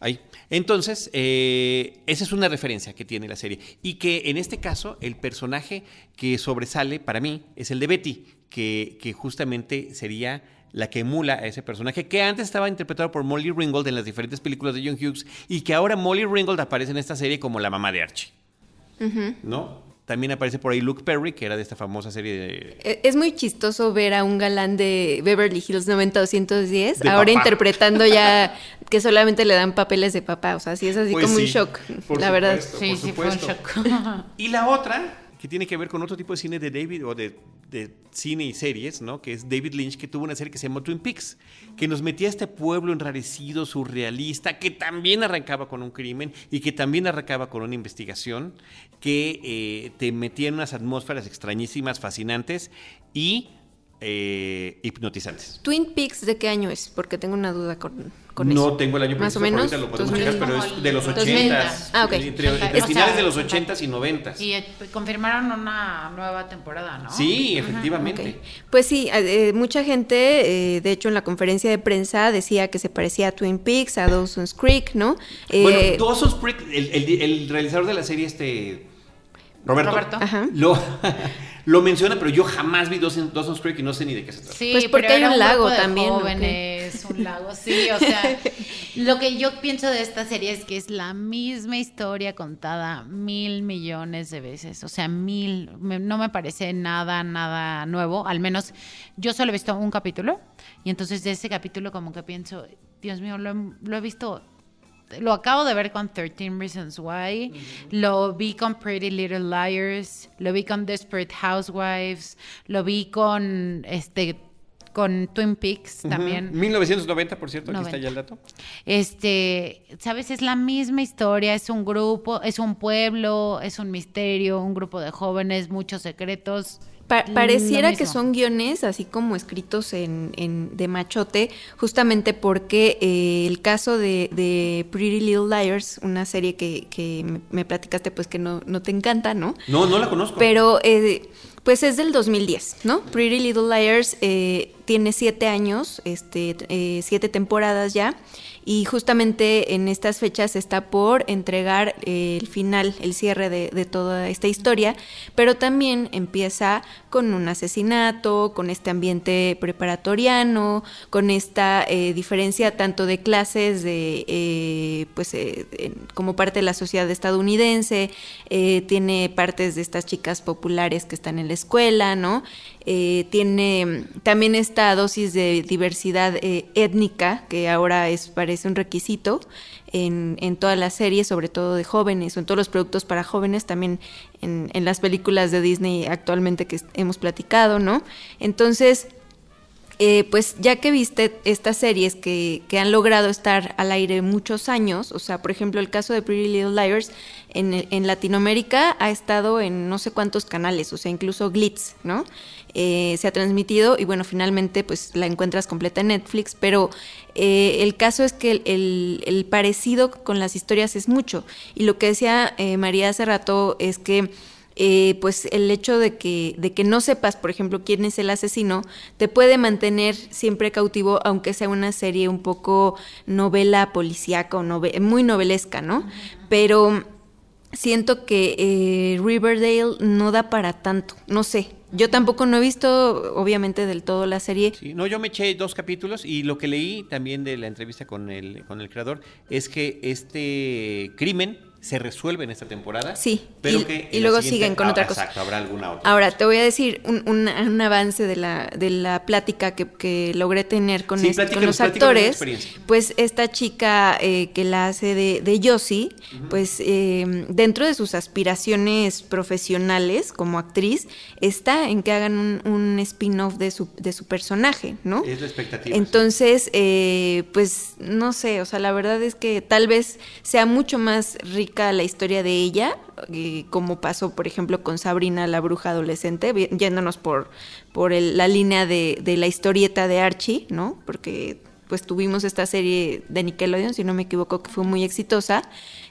Ahí. Entonces, eh, esa es una referencia que tiene la serie. Y que en este caso, el personaje que sobresale para mí es el de Betty, que, que justamente sería la que emula a ese personaje, que antes estaba interpretado por Molly Ringwald en las diferentes películas de John Hughes, y que ahora Molly Ringwald aparece en esta serie como la mamá de Archie. ¿No? También aparece por ahí Luke Perry, que era de esta famosa serie de... E- Es muy chistoso ver a un galán de Beverly Hills 90210 De ahora papá. interpretando ya que solamente le dan papeles de papá. O sea, sí es así Pues como un shock, por la verdad. Sí, por sí, fue un shock. Y la otra, que tiene que ver con otro tipo de cine de David, o de, de cine y series, ¿no? Que es David Lynch, que tuvo una serie que se llamó Twin Peaks, que nos metía a este pueblo enrarecido, surrealista, que también arrancaba con un crimen y que también arrancaba con una investigación, que eh, te metía en unas atmósferas extrañísimas, fascinantes y eh, hipnotizantes. Twin Peaks, ¿de qué año es? Porque tengo una duda con, con no eso. tengo el año Más o menos. ahorita lo podemos 2000. checar, pero es de los 2000. 80 Ah, ok. Entre, finales de los 80s y 90s. Y eh, confirmaron una nueva temporada, ¿no? Sí, efectivamente. Pues sí, eh, mucha gente, eh, de hecho en la conferencia de prensa decía que se parecía a Twin Peaks, a Dawson's Creek, ¿no? Eh, Bueno, Dawson's Creek, el, el- el realizador de la serie, este. Roberto. Roberto. Ajá. Lo, lo menciona, pero yo jamás vi Dawson- Dawson's Creek y no sé ni de qué se trata. Sí, Pues porque pero hay era un lago grupo de también. Jóvenes, un lago, sí, o sea, lo que yo pienso de esta serie es que es la misma historia contada mil millones de veces, o sea, mil, me- no me parece nada, nada nuevo, al menos yo solo he visto un capítulo y entonces de ese capítulo como que pienso, Dios mío, lo, he- lo he visto lo acabo de ver con 13 Reasons Why, lo vi con Pretty Little Liars, lo vi con Desperate Housewives, lo vi con este con Twin Peaks también. 1990, por cierto, aquí 90. está ya el dato. Este, sabes, es la misma historia, es un grupo, es un pueblo, es un misterio, un grupo de jóvenes, muchos secretos. Pa- Lo pareciera que son guiones así como escritos en, en- de machote, justamente porque eh, el caso de, de Pretty Little Liars, una serie que, que me, me platicaste pues que no, no te encanta, ¿no? No, no la conozco. Pero eh, pues es del 2010, ¿no? Pretty Little Liars eh, tiene siete años, este, eh, siete temporadas ya, y justamente en estas fechas está por entregar el final, el cierre de, toda esta historia, pero también empieza con un asesinato, con este ambiente preparatoriano, con esta eh, diferencia tanto de clases de eh, pues eh, como parte de la sociedad estadounidense, eh, tiene partes de estas chicas populares que están en la escuela, ¿no? Eh, tiene también esta dosis de diversidad eh, étnica que ahora es parece un requisito en, en toda la serie, sobre todo de jóvenes o en todos los productos para jóvenes, también en, en las películas de Disney actualmente que hemos platicado, ¿no? Entonces, eh, pues ya que viste estas series que, que han logrado estar al aire muchos años, o sea, por ejemplo, el caso de Pretty Little Liars en, en Latinoamérica ha estado en no sé cuántos canales, o sea, incluso Glitz, ¿no? Eh, se ha transmitido y bueno, finalmente pues la encuentras completa en Netflix, pero eh, el caso es que el, el- el parecido con las historias es mucho. Y lo que decía eh, María hace rato es que eh, pues el hecho de que, de que no sepas, por ejemplo, quién es el asesino, te puede mantener siempre cautivo, aunque sea una serie un poco novela policíaca o nove- muy novelesca, ¿no? Pero siento que eh, Riverdale no da para tanto, no sé. Yo tampoco no he visto, obviamente, del todo la serie. Sí, no, yo me eché dos capítulos y lo que leí también de la entrevista con el, con el creador es que este crimen se resuelve en esta temporada. Sí, pero y- que y luego siguen con ah, otra cosa. Exacto, habrá alguna otra. Ahora, te voy a decir un, un- un avance de la, de la plática que, que logré tener con, Sí, con los actores. Pues esta chica eh, que la hace de, de Yossi, pues eh, dentro de sus aspiraciones profesionales como actriz, está en que hagan un, un spin-off de su, de su personaje, ¿no? Es la expectativa. Entonces, eh, pues no sé, o sea, la verdad es que tal vez sea mucho más la historia de ella, eh, como pasó, por ejemplo, con Sabrina, la bruja adolescente, yéndonos por, por la línea de, de la historieta de Archie, ¿no? Porque pues tuvimos esta serie de Nickelodeon, si no me equivoco, que fue muy exitosa.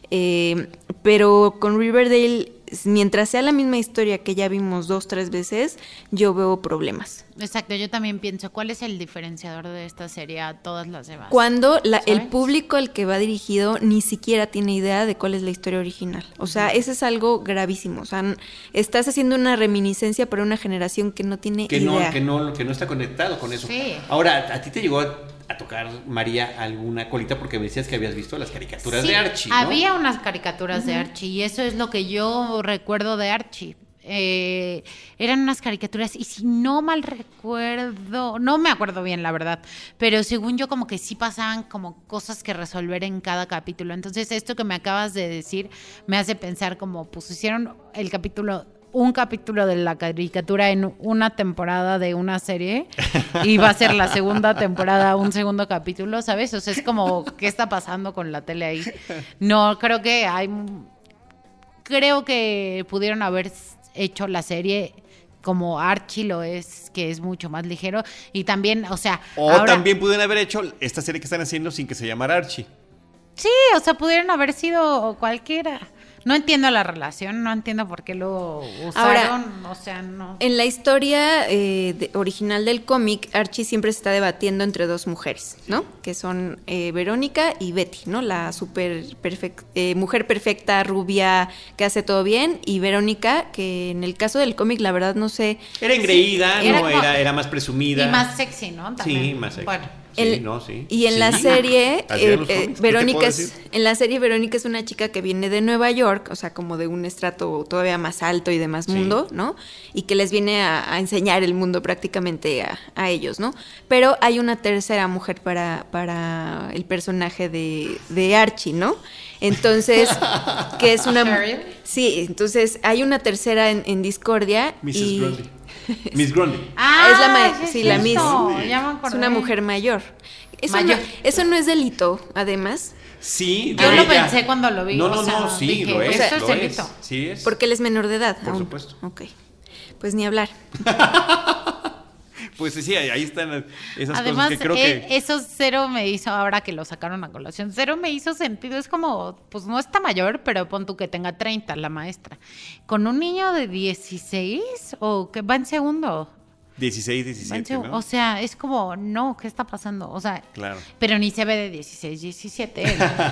Eh, pero con Riverdale, mientras sea la misma historia que ya vimos dos, tres veces, yo veo problemas. Exacto, yo también pienso, ¿cuál es el diferenciador de esta serie a todas las demás? Cuando la- el público al que va dirigido ni siquiera tiene idea de cuál es la historia original. O sea, ese es algo gravísimo. O sea, estás haciendo una reminiscencia para una generación que no tiene que idea. no, que no, que no está conectado con eso. Sí. Ahora, ¿a ti te llegó a, tocar, María, alguna colita? Porque me decías que habías visto las caricaturas Sí, de Archie, ¿no? Había unas caricaturas de Archie y eso es lo que yo recuerdo de Archie. Eh, eran unas caricaturas y si no mal recuerdo, no me acuerdo bien la verdad, pero según yo como que sí pasaban como cosas que resolver en cada capítulo. Entonces esto que me acabas de decir me hace pensar como pues hicieron el capítulo un capítulo de la caricatura en una temporada de una serie y va a ser la segunda temporada un segundo capítulo, ¿sabes? O sea, es como, ¿qué está pasando con la tele ahí? No, creo que hay... Creo que pudieron haber hecho la serie como Archie lo es, que es mucho más ligero. Y también, o sea... O ahora- también pudieron haber hecho esta serie que están haciendo sin que se llamara Archie. Sí, o sea, pudieron haber sido cualquiera. No entiendo la relación, no entiendo por qué lo usaron, o sea, no... En la historia eh, de- original del cómic, Archie siempre se está debatiendo entre dos mujeres, ¿no? Que son eh, Verónica y Betty, ¿no? La super eh, mujer perfecta, rubia, que hace todo bien, y Verónica, que en el caso del cómic, la verdad no sé. Era engreída, Era ¿no? como- Era, era más presumida. Y más sexy, ¿no? También. Sí, más sexy. Bueno. Sí, El- no, sí. Y en la serie, eh, eh, cómics, ¿qué te Verónica es, en la serie Verónica es una chica que viene de Nueva York, o sea, como de un estrato todavía más alto y de más Sí. mundo, ¿no? Y que les viene a, a enseñar el mundo prácticamente a, a ellos, ¿no? Pero hay una tercera mujer para, para el personaje de, de Archie, ¿no? Entonces, que es una... Sí, entonces hay una tercera en, en Discordia. Mrs. y- Grundy. Miss Grundy. Ah, es la ma- ya sí, la Miss. cierto, ya me Es una mujer mayor. Eso, Mayor. No, eso no es delito, además, Sí, Yo lo pensé cuando lo vi, No, o no, sea, no, sí, dije, lo es. esto es lo delito. es. Sí es. porque él es menor de edad. Por aún. supuesto. Ok. Pues ni hablar. Pues sí, ahí están esas Además, cosas que creo eh, que... eso cero me hizo, ahora que lo sacaron a colación, cero me hizo sentido. Es como, pues no está mayor, pero pon tú que tenga 30 la maestra. Con un niño de 16 o que va en segundo. 16, va en 17, segu- ¿no? O sea, es como, no, ¿qué está pasando? O sea, Claro. pero ni se ve de 16, 17.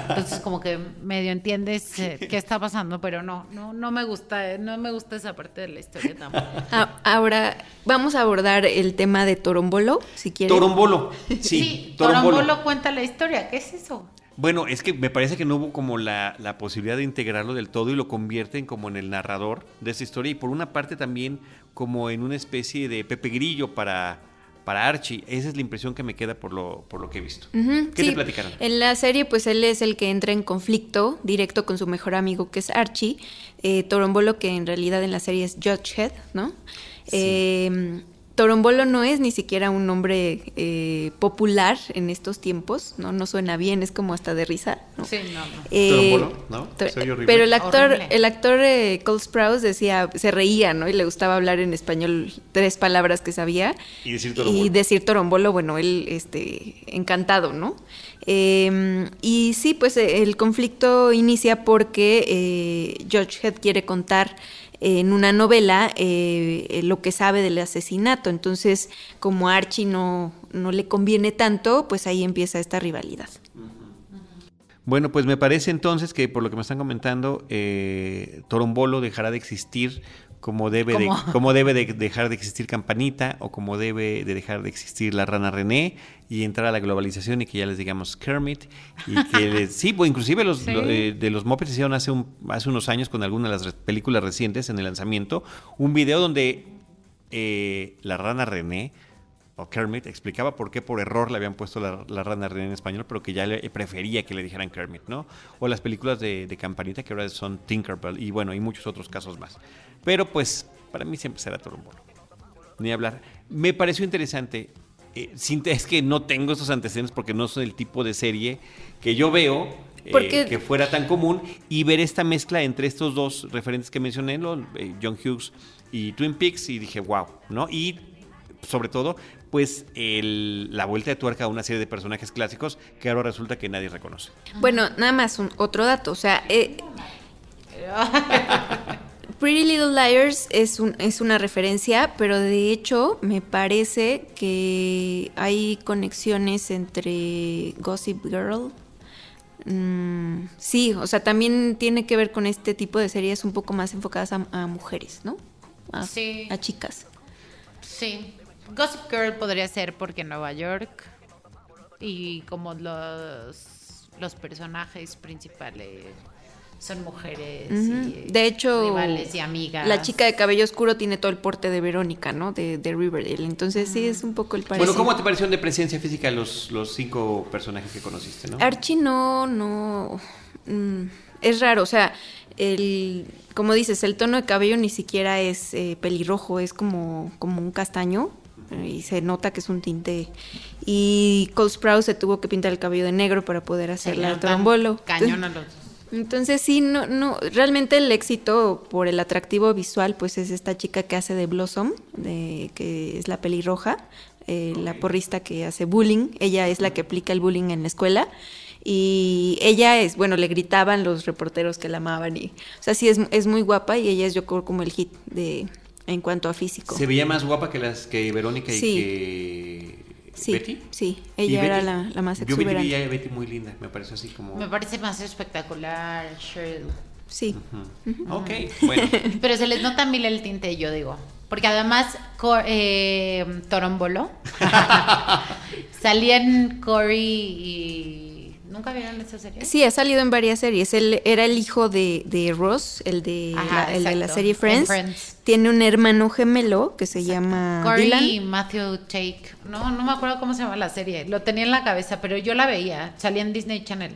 Entonces, como que medio entiendes eh, qué está pasando, pero no, no, no me gusta, eh, no me gusta esa parte de la historia tampoco. Ah, ahora vamos a abordar el tema de Torombolo, si quieren. Torombolo. Sí, Sí, Torombolo. Torombolo cuenta la historia. ¿Qué es eso? Bueno, es que me parece que no hubo como la, la posibilidad de integrarlo del todo y lo convierten como en el narrador de esa historia y por una parte también como en una especie de Pepe Grillo para, para Archie. Esa es la impresión que me queda por lo, por lo que he visto. ¿Qué sí. te platicaron? En la serie, pues él es el que entra en conflicto directo con su mejor amigo, que es Archie. Eh, Torombolo, que en realidad en la serie es Judgehead, ¿no? Eh, Torombolo no es ni siquiera un nombre eh, popular en estos tiempos, ¿no? No suena bien, es como hasta de risa, ¿no? Sí, no, no. Eh, Torombolo, ¿no? Se oye horrible. Pero el actor, Horrible. el actor eh, Cole Sprouse decía, se reía, ¿no? Y le gustaba hablar en español tres palabras que sabía. Y decir Torombolo. Y decir Torombolo, bueno, él, este, encantado, ¿no? Eh, y sí, pues el conflicto inicia porque eh, George Head quiere contar en una novela eh, lo que sabe del asesinato. Entonces, como a Archie no, no le conviene tanto, pues ahí empieza esta rivalidad. Bueno, pues me parece entonces que por lo que me están comentando, eh, Torombolo dejará de existir como debe, de, debe de dejar de existir Campanita o como debe de dejar de existir la rana René y entrar a la globalización y que ya les digamos Kermit y que les- sí, pues inclusive los Sí. lo- eh, de los Muppets hicieron hace un, hace unos años con alguna de las películas recientes en el lanzamiento un video donde eh, la rana René o Kermit explicaba por qué por error le habían puesto la, la rana René en español, pero que ya le prefería que le dijeran Kermit, ¿no? O las películas de, de Campanita que ahora son Tinkerbell y bueno, y muchos otros casos más. Pero pues para mí siempre será Torombolo. Ni hablar. Me pareció interesante. eh, es que no tengo esos antecedentes porque no son el tipo de serie que yo veo eh, Porque- que fuera tan común y ver esta mezcla entre estos dos referentes que mencioné, ¿no? Eh, John Hughes y Twin Peaks y dije, wow, ¿no? Y sobre todo pues el- la vuelta de tuerca a una serie de personajes clásicos que ahora resulta que nadie reconoce. Bueno, nada más un, otro dato, o sea, eh, Pretty Little Liars es, un, es una referencia, pero de hecho me parece que hay conexiones entre Gossip Girl. Mm, sí, o sea, también tiene que ver con este tipo de series un poco más enfocadas a, a mujeres, ¿no? A, Sí. a chicas. Sí. Gossip Girl podría ser porque Nueva York y como los, los personajes principales son mujeres y De hecho, rivales y amigas. la chica de cabello oscuro tiene todo el porte de Verónica, ¿no? De, de Riverdale. Entonces sí es un poco el parecido. Bueno, ¿cómo te parecieron de presencia física los, los cinco personajes que conociste, no? Archie no, no, mm, es raro, o sea, el, como dices, el tono de cabello ni siquiera es eh, pelirrojo, es como, como un castaño y se nota que es un tinte. Y Cole Sprouse se tuvo que pintar el cabello de negro para poder hacer la trombolo. Cañón a los Entonces sí, no, no, realmente el éxito por el atractivo visual, pues es esta chica que hace de Blossom, de, que es la pelirroja, eh, la porrista que hace bullying, ella es la que aplica el bullying en la escuela. Y ella es, bueno, le gritaban los reporteros que la amaban y, o sea, sí es, es muy guapa y ella es yo creo como el hit de en cuanto a físico. ¿Se veía más guapa que las que Verónica y que Sí, Betty? sí, ¿Y ella era la, la más Yo vi- exuberante. a Betty muy linda, me pareció así como... Me parece más espectacular, Cheryl. Sí. Ujú. Ok, bueno. Pero se les nota mil el tinte, yo digo. Porque además, eh, Torombolo salían Cory y. ¿Nunca vieron esa serie? Sí, ha salido en varias series. Él era el hijo de, de Ross, el de, Ajá, la, el de la serie en Friends. Friends. Tiene un hermano gemelo que se llama Cory Dylan. y Matthew Take. No, no me acuerdo cómo se llama la serie. Lo tenía en la cabeza, pero yo la veía. Salía en Disney Channel.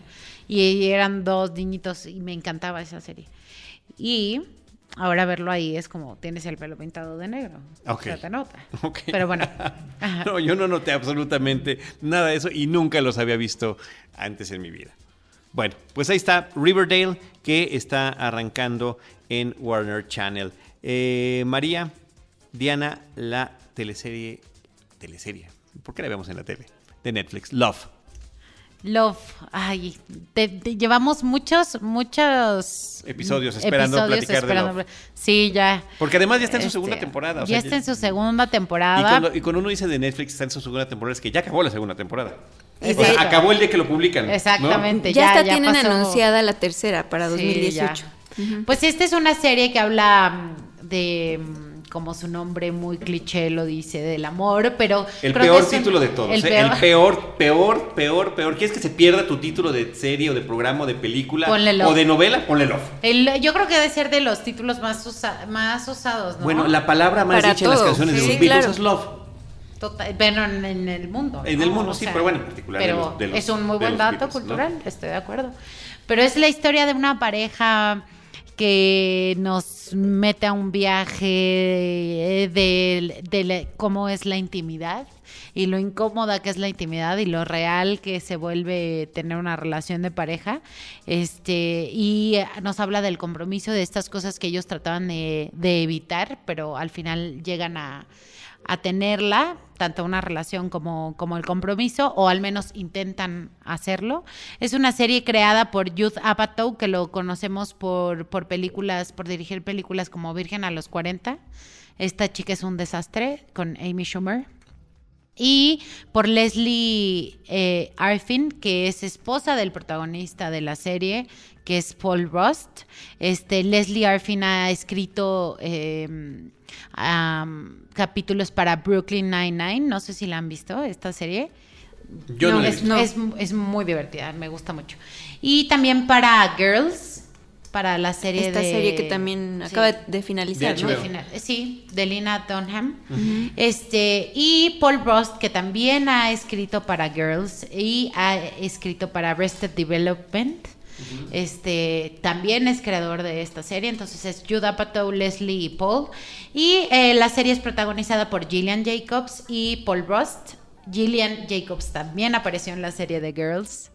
Y eran dos niñitos y me encantaba esa serie. Y ahora verlo ahí es como tienes el pelo pintado de negro. Ok. O sea, te nota. Ok. Pero bueno. Ajá. No, yo no noté absolutamente nada de eso y nunca los había visto antes en mi vida. Bueno, pues ahí está Riverdale que está arrancando en Warner Channel. Eh, María, Diana, la teleserie, teleserie, ¿por qué la vemos en la tele? De Netflix, Love. Love, ay, te- te- llevamos muchos, muchos Episodios esperando platicar de Love. Sí, ya. Porque además ya está en su Este, segunda temporada. o ya sea, está en su segunda Y temporada. cuando, y cuando uno dice de Netflix está en su segunda temporada es que ya acabó la segunda temporada. Y O sea, acabó el día que lo publican. ¿no? Exactamente. Ya, está, ya tienen pasó. anunciada la tercera para Sí, 2018. ya. Pues esta es una serie que habla mm, de, mm, como su nombre muy cliché lo dice, del amor, pero... El creo que peor título de todos. El ¿eh? peor. El peor, peor, peor, peor. ¿Quieres que se pierda tu título de serie o de programa o de película Ponle Love. o de novela? Ponle love. El- yo creo que debe ser de los títulos más, usa- más usados, ¿no? Bueno, la palabra más Para dicha en las canciones de Sí, los Beatles claro. es love. Total, bueno, en, en el mundo. En ¿no? el mundo, O sí, sea, pero bueno, en particular de Pero los- de los- es un muy buen dato Beatles, ¿no? cultural, estoy de acuerdo. Pero es la historia de una pareja que nos mete a un viaje de, de cómo es la intimidad y lo incómoda que es la intimidad y lo real que se vuelve tener una relación de pareja. Este, y nos habla del compromiso de estas cosas que ellos trataban de, de evitar, pero al final llegan a, a tenerla, tanto una relación como, como el compromiso, o al menos intentan hacerlo. Es una serie creada por Youth Apatow, que lo conocemos por, por películas, por dirigir películas como Virgen a los 40. Esta chica es un desastre con Amy Schumer. Y por Leslie eh, Arfin, que es esposa del protagonista de la serie, que es Paul Rust. Este, Leslie Arfin ha escrito eh, capítulos para Brooklyn Nine-Nine. No sé si la han visto, esta serie. Yo no, la he es, visto. es, es muy divertida, me gusta mucho. Y también para Girls, para la serie Esta de... serie que también Sí. acaba de finalizar, De ¿no? Final, Sí, de Lina Dunham. Este, y Paul Rust, que también ha escrito para Girls y ha escrito para Arrested Development. Este también es creador de esta serie, entonces es Judd Apatow, Leslie y Paul. Y eh, la serie es protagonizada por Gillian Jacobs y Paul Rust. Gillian Jacobs también apareció en la serie de Girls.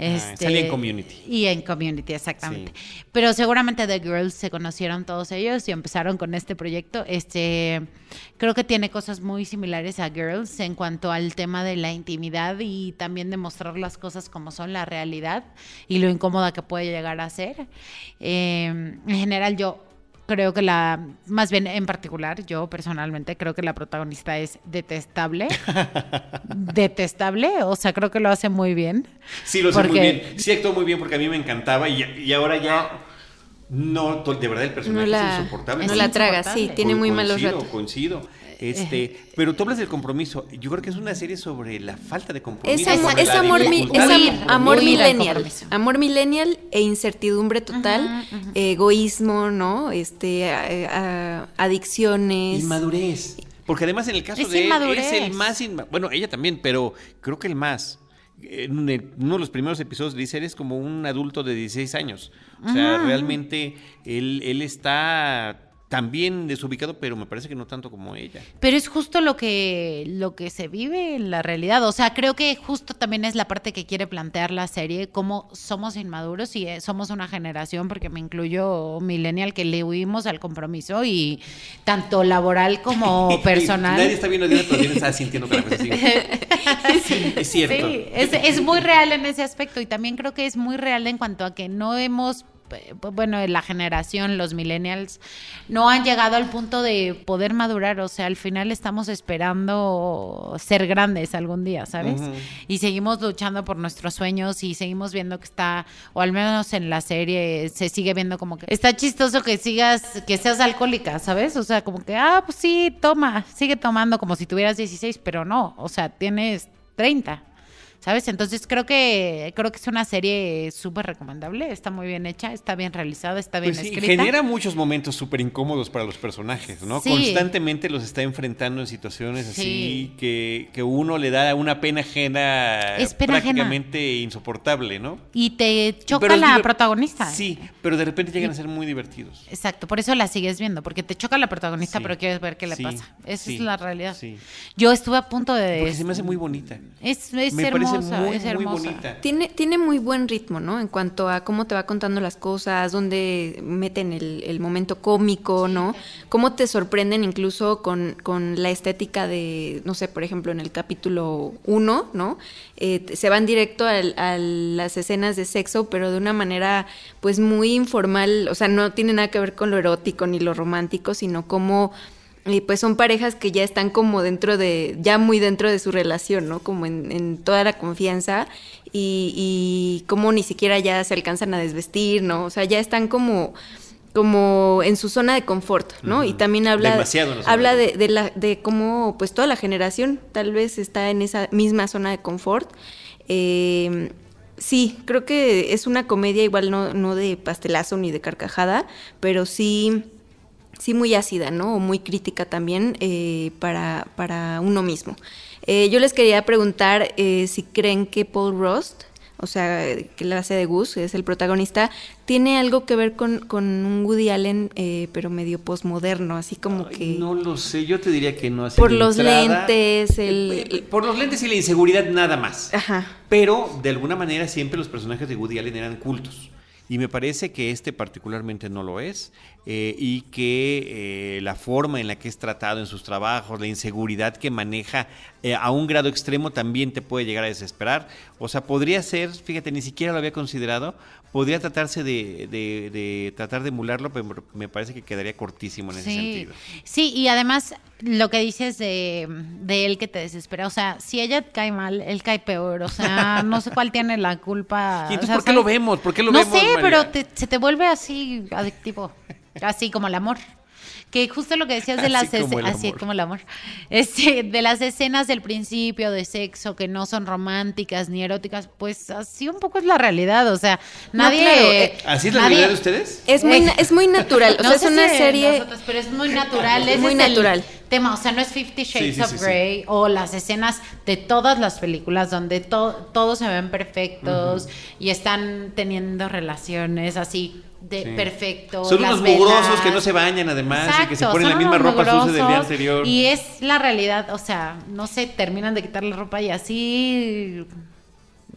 Este, salía en Community. Y en Community, exactamente. Pero seguramente The Girls se conocieron todos ellos y empezaron con este proyecto. Este, creo que tiene cosas muy similares a Girls en cuanto al tema de la intimidad y también de mostrar las cosas como son la realidad y lo incómoda que puede llegar a ser. Eh, en general, yo creo que la, más bien en particular, yo personalmente creo que la protagonista es detestable. detestable, o sea, creo que lo hace muy bien. Sí, lo hace muy bien. Sí actuó muy bien porque a mí me encantaba y, y ahora ya no, de verdad el personaje no la, es insoportable. No la traga, sí, tiene muy malos ratos. Coincido, este, pero tú hablas del compromiso. Yo creo que es una serie sobre la falta de compromiso. Es, amor, es amor, es amor millennial. Amor millennial e incertidumbre total, egoísmo, ¿no? Este, adicciones. Inmadurez. Porque además en el caso de él es el más bueno, ella también, pero creo que el más en uno de los primeros episodios dice, eres como un adulto de 16 años. O sea, realmente él, él está también desubicado, pero me parece que no tanto como ella. Pero es justo lo que, lo que se vive en la realidad. O sea, creo que justo también es la parte que quiere plantear la serie, cómo somos inmaduros y eh, somos una generación, porque me incluyo millennial, que le huimos al compromiso y tanto laboral como personal. Nadie está viendo pero alguien está sintiendo que la cosa sí, es cierto. Sí, es, es muy real en ese aspecto y también creo que es muy real en cuanto a que no hemos bueno, la generación, los millennials, no han llegado al punto de poder madurar. O sea, al final estamos esperando ser grandes algún día, ¿sabes? Y seguimos luchando por nuestros sueños y seguimos viendo que está, o al menos en la serie, se sigue viendo como que está chistoso que sigas, que seas alcohólica, ¿sabes? O sea, como que, ah, pues sí, toma, sigue tomando como si tuvieras 16, pero no, o sea, tienes 30. ¿Sabes? Entonces creo que creo que es una serie súper recomendable, está muy bien hecha, está bien realizada, está bien pues sí, escrita. Genera muchos momentos súper incómodos para los personajes, ¿no? Constantemente los está enfrentando en situaciones así que, que, uno le da una pena ajena prácticamente insoportable, ¿no? Y te choca la protagonista. Sí, pero de repente llegan a ser muy divertidos. Exacto, por eso la sigues viendo, porque te choca la protagonista, pero quieres ver qué le pasa. Esa es la realidad. Yo estuve a punto de... Porque se me hace muy bonita. Es, es hermosa muy, es bonita. Tiene, tiene muy buen ritmo, ¿no? En cuanto a cómo te va contando las cosas, dónde meten el, momento cómico, ¿no? Cómo te sorprenden incluso con, con, la estética de, no sé, por ejemplo, en el capítulo 1, ¿no? Eh, se van directo a, a, las escenas de sexo, pero de una manera pues muy informal, o sea, no tiene nada que ver con lo erótico ni lo romántico, sino como y pues son parejas que ya están como dentro de, ya muy dentro de su relación, ¿no? Como en, toda la confianza y, y como ni siquiera ya se alcanzan a desvestir, ¿no? O sea, ya están como como en su zona de confort, ¿no? Y también habla, habla de, de, la, de cómo pues toda la generación tal vez está en esa misma zona de confort. Eh, sí, creo que es una comedia igual no, no de pastelazo ni de carcajada, pero sí sí muy ácida, ¿no? O muy crítica también eh, para, para, uno mismo. Eh, yo les quería preguntar eh, si creen que Paul Rost, o sea, que la hace de Gus, es el protagonista, tiene algo que ver con, con un Woody Allen, pero medio posmoderno, así como que... No lo sé, yo te diría que no. Así por los lentes, el... Por los lentes y la inseguridad nada más. Ajá. Pero, de alguna manera, siempre los personajes de Woody Allen eran cultos. Y me parece que este particularmente no lo es eh, y que eh, la forma en la que es tratado en sus trabajos, la inseguridad que maneja eh, a un grado extremo también te puede llegar a desesperar. O sea, podría ser, fíjate, ni siquiera lo había considerado, podría tratarse de, de, tratar de emularlo, pero me parece que quedaría cortísimo en ese sentido. Sí, y además lo que dices de, de, él que te desespera, o sea, si ella cae mal, él cae peor, o sea, no sé cuál tiene la culpa. ¿Y entonces por qué lo vemos? ¿Por qué lo no vemos? No sé, pero se te vuelve así adictivo, así como el amor que justo lo que decías de las escenas, así como el amor, este, de las escenas del principio de sexo que no son románticas ni eróticas, pues así un poco es la realidad, o sea, nadie... Eh, ¿Así es la realidad de ustedes? Es muy, es muy natural, o sea, es una serie... pero es muy natural, es muy natural. tema, o sea, no es Fifty Shades of Grey o las escenas de todas las películas donde todos se ven perfectos y están teniendo relaciones así de perfecto. Son unos mugrosos que no se bañan además y que se ponen la misma ropa sucia del día anterior. Y es la realidad, o sea, no se terminan de quitar la ropa y así.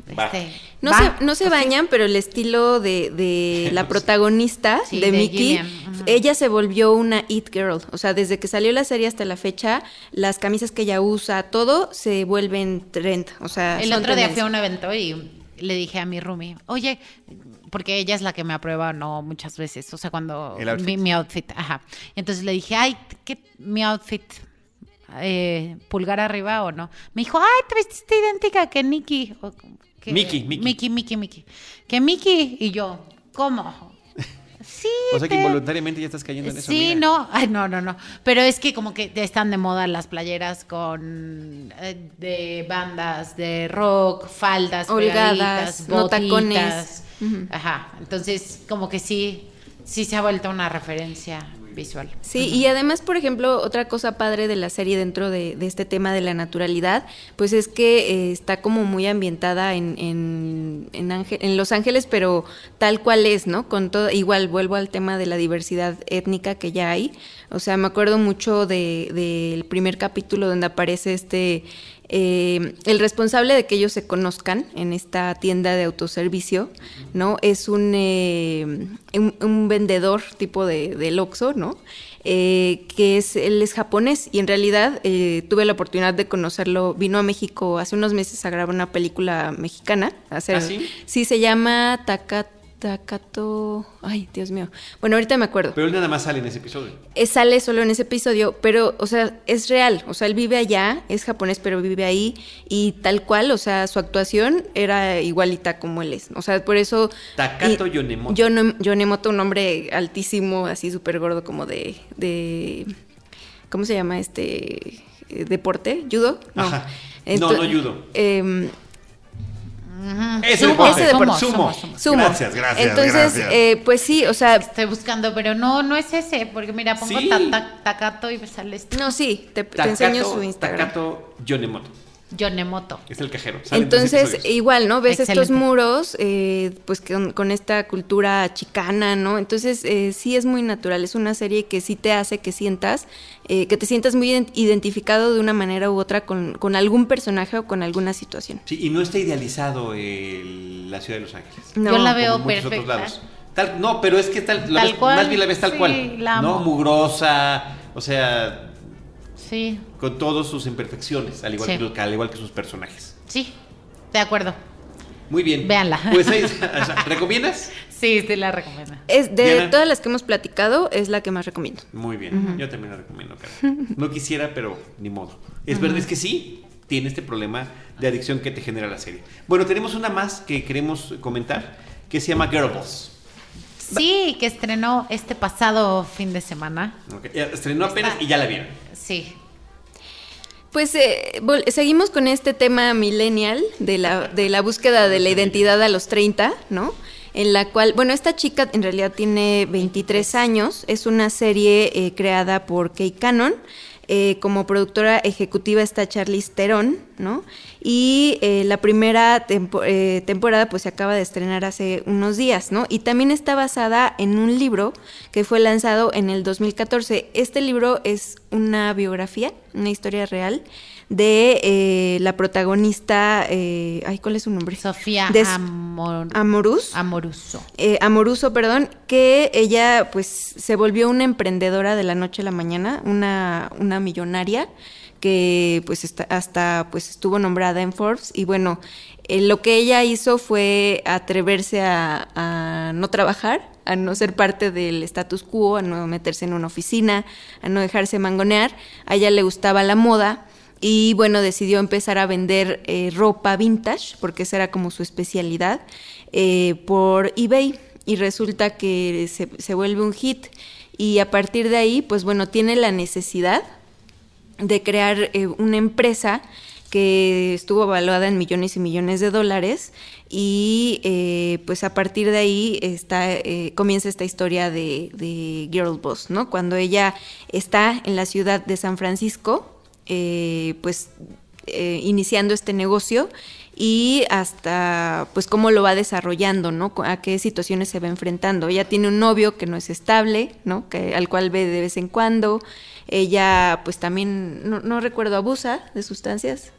Este, No va, se, no se bañan, pero el estilo de, de la protagonista, Sí, de, de Mickey, ella se volvió una It Girl. O sea, desde que salió la serie hasta la fecha, las camisas que ella usa, todo se vuelven trend. O sea, El otro día fui a un evento y le dije a mi roomie, oye, porque ella es la que me aprueba, no muchas veces, o sea, cuando El outfit. Mi, mi outfit, ajá. Entonces le dije, ay, ¿qué, mi outfit, eh, pulgar arriba o no. Me dijo, ay, te vestiste idéntica que Nikki. Mickey, Mickey. Mickey, Mickey, Mickey. Que Mickey y yo, ¿cómo? Sí. O sea que te- involuntariamente ya estás cayendo en eso. Sí, no, ay, no, no, no. Pero es que como que están de moda las playeras con eh, de bandas de rock, faldas Holgadas, pegaditas, no tacones. Ajá. Entonces, como que sí, sí se ha vuelto una referencia visual. Sí, y además, por ejemplo, otra cosa padre de la serie dentro de, de este tema de la naturalidad, pues es que eh, está como muy ambientada en, en, en, Ángel- en Los Ángeles, pero tal cual es, ¿no? Con todo, igual vuelvo al tema de la diversidad étnica que ya hay. O sea, me acuerdo mucho de- del primer capítulo donde aparece este eh, el responsable de que ellos se conozcan en esta tienda de autoservicio, ¿no? Es un, eh, un, un vendedor tipo de, del Oxxo, ¿no? Eh, que es, él es japonés y en realidad eh, tuve la oportunidad de conocerlo, vino a México hace unos meses a grabar una película mexicana. a hacer- ¿Ah, sí? Sí, se llama Taka- Takato... Ay, Dios mío. Bueno, ahorita me acuerdo. Pero él nada más sale en ese episodio. Eh, sale solo en ese episodio, pero, o sea, es real. O sea, él vive allá, es japonés, pero vive ahí. Y tal cual, o sea, su actuación era igualita como él es. O sea, por eso. Takato y- Yonemoto. Yono- Yonemoto, un hombre altísimo, así súper gordo, como de, de. ¿Cómo se llama este eh, deporte? ¿Judo? No. Ajá. No, no judo. Ese Sumo, deporte. ese deporte. Sumo. sumo, sumo. Gracias, gracias. Entonces, gracias. eh, pues sí, o sea, Estoy buscando, pero no, no es ese, porque mira, pongo Sí. ta- ta- Takato y me sale esto. no, sí, te, enseño su Instagram. Takato Yonemoto. Yonemoto. Es el cajero. Entonces, igual, ¿no? Ves estos muros, eh, pues con, con esta cultura chicana, ¿no? Entonces, eh, sí es muy natural, es una serie que sí te hace que sientas, eh, que te sientas muy ident- identificado de una manera u otra con, con algún personaje o con alguna situación. Sí, y no está idealizado el- la ciudad de Los Ángeles. No, Yo la veo perfecta. Tal, no, pero es que tal, la Tal ves- cual, más bien la ves tal sí, cual. la ¿No? Mugrosa, o sea, Sí, con todas sus imperfecciones, al igual, Sí. que, al igual que sus personajes. sí, de acuerdo. Muy bien. Véanla. Pues ahí, ¿recomiendas? Sí, sí la recomiendo. Es de Diana. todas las que hemos platicado, es la que más recomiendo. Muy bien, yo también la recomiendo, Karen. No quisiera, pero ni modo. Es verdad, es que sí, tiene este problema de adicción que te genera la serie. Bueno, tenemos una más que queremos comentar, que se llama Girl Boss. Sí, que estrenó este pasado fin de semana. Estrenó apenas y ya la vieron. Sí. Pues eh, seguimos con este tema millennial de la, de la búsqueda de la identidad a los 30, ¿no? En la cual, bueno, esta chica en realidad tiene 23 años, es una serie eh, creada por Kay Cannon, eh, como productora ejecutiva está Charlize Theron, ¿no? Y eh, la primera tempo- eh, temporada pues se acaba de estrenar hace unos días, ¿no? Y también está basada en un libro que fue lanzado en el 2014. Este libro es una biografía, una historia real de eh, la protagonista, eh, ay, ¿cuál es su nombre? Sofía Amor-. Amoruso. Eh, Amoruso, perdón, que ella pues se volvió una emprendedora de la noche a la mañana, una, una millonaria que pues está- hasta pues estuvo nombrada en Forbes y bueno, eh, lo que ella hizo fue atreverse a, no trabajar, a no ser parte del status quo, a no meterse en una oficina, a no dejarse mangonear, a ella le gustaba la moda y bueno, decidió empezar a vender eh, ropa vintage, porque esa era como su especialidad, eh, por eBay. Y resulta que se, se vuelve un hit. Y a partir de ahí, pues bueno, tiene la necesidad de crear eh, una empresa que estuvo evaluada en millones y millones de dólares y eh, pues a partir de ahí está, eh, comienza esta historia de, de Girl Boss, ¿no? Cuando ella está en la ciudad de San Francisco, eh, pues eh, iniciando este negocio y hasta pues cómo lo va desarrollando, ¿no? A qué situaciones se va enfrentando. Ella tiene un novio que no es estable, ¿no? Que, al cual ve de vez en cuando. Ella pues también, no, no recuerdo, abusa de sustancias.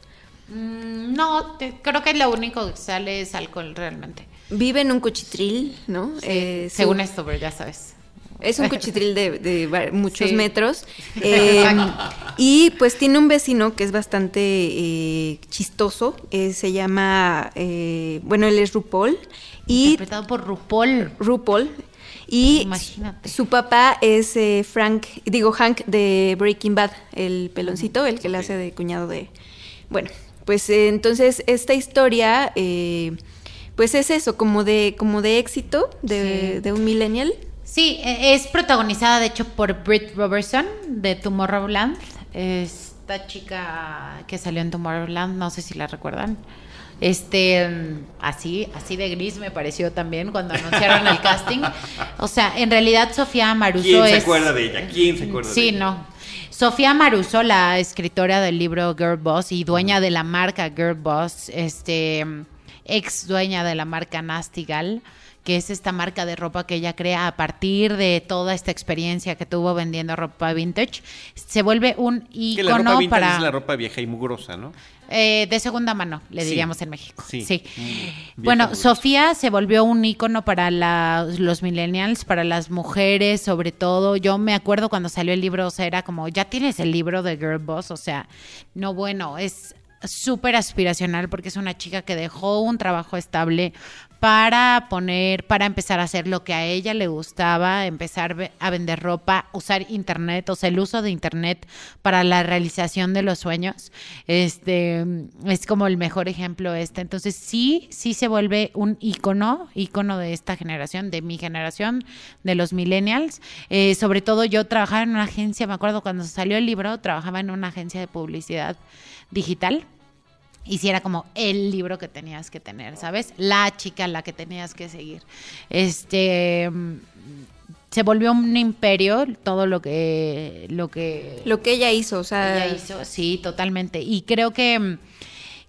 Mm, no, te- creo que lo único que sale es alcohol realmente. Vive en un cuchitril, ¿no? Eh, su- Según esto, pero ya sabes. Es un cuchitril de, muchos Sí. metros. Eh, y pues tiene un vecino que es bastante eh, chistoso. eh, se llama, eh, bueno, él es RuPaul. Y Interpretado por RuPaul. RuPaul. Y Imagínate. su papá es Frank, digo Hank de Breaking Bad, el peloncito, el que le hace de cuñado de... Bueno, pues entonces esta historia, pues es eso, como de, como de éxito de, Sí. de un millennial. Sí, e- es protagonizada de hecho por Britt Robertson de Tomorrowland. Esta chica que salió en Tomorrowland, no sé si la recuerdan. Este, así, así de gris me pareció también cuando anunciaron el casting. O sea, en realidad Sofía Maruso ¿Quién se es... acuerda de ella? ¿Quién se acuerda de Sí, ella? no. Sofía Maruso, la escritora del libro Girl Boss y dueña de la marca Girl Boss, este, ex dueña de la marca Nastigal, que es esta marca de ropa que ella crea a partir de toda esta experiencia que tuvo vendiendo ropa vintage, se vuelve un Que la ropa icono vintage para es la ropa vieja y mugrosa, ¿no? eh, de segunda mano, le Sí. diríamos en México. Sí. Sí. Mm, Bueno, mugrosa. Sofía se volvió un icono para la- los millennials, para las mujeres, sobre todo. Yo me acuerdo cuando salió el libro, o sea, era como, ya tienes el libro de Girl Boss, o sea, no bueno, es súper aspiracional porque es una chica que dejó un trabajo estable para poner, para empezar a hacer lo que a ella le gustaba, empezar a vender ropa, usar internet, o sea, el uso de internet para la realización de los sueños. Este es como el mejor ejemplo este. Entonces, sí, sí se vuelve un icono, icono de esta generación, de mi generación, de los millennials. Eh, sobre todo yo trabajaba en una agencia, me acuerdo cuando salió el libro, trabajaba en una agencia de publicidad digital y si era como el libro que tenías que tener, ¿sabes? La chica la que tenías que seguir. Este mm, se volvió un imperio todo lo que lo que Lo que ella hizo, o sea, ella hizo, sí, totalmente. Y creo que mm,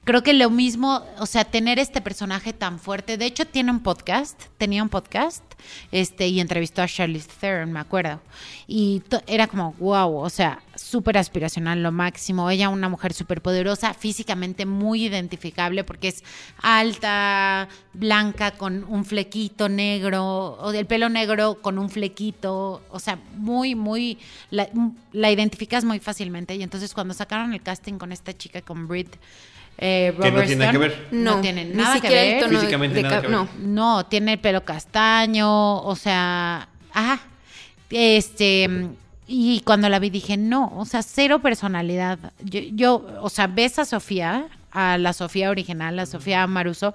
creo que lo mismo, o sea, tener este personaje tan fuerte. De hecho, tiene un podcast, tenía un podcast, este, y entrevistó a Charlize Theron, me acuerdo. Y era como, wow, o sea, súper aspiracional, lo máximo. Ella, una mujer súper poderosa, físicamente muy identificable, porque es alta, blanca, con un flequito negro, o del pelo negro con un flequito, o sea, muy, muy, la, la identificas muy fácilmente. Y entonces cuando sacaron el casting con esta chica, con Britt, eh, Que no tiene nada que ver. no, no tiene ni nada que el ver. tono Físicamente de nada ca- que ver. no. No, tiene el pelo castaño, o sea, ajá. Este, y cuando la vi dije, no, o sea, cero personalidad. Yo, yo, o sea, ves a Sofía, a la Sofía original, a Sofía Amoruso,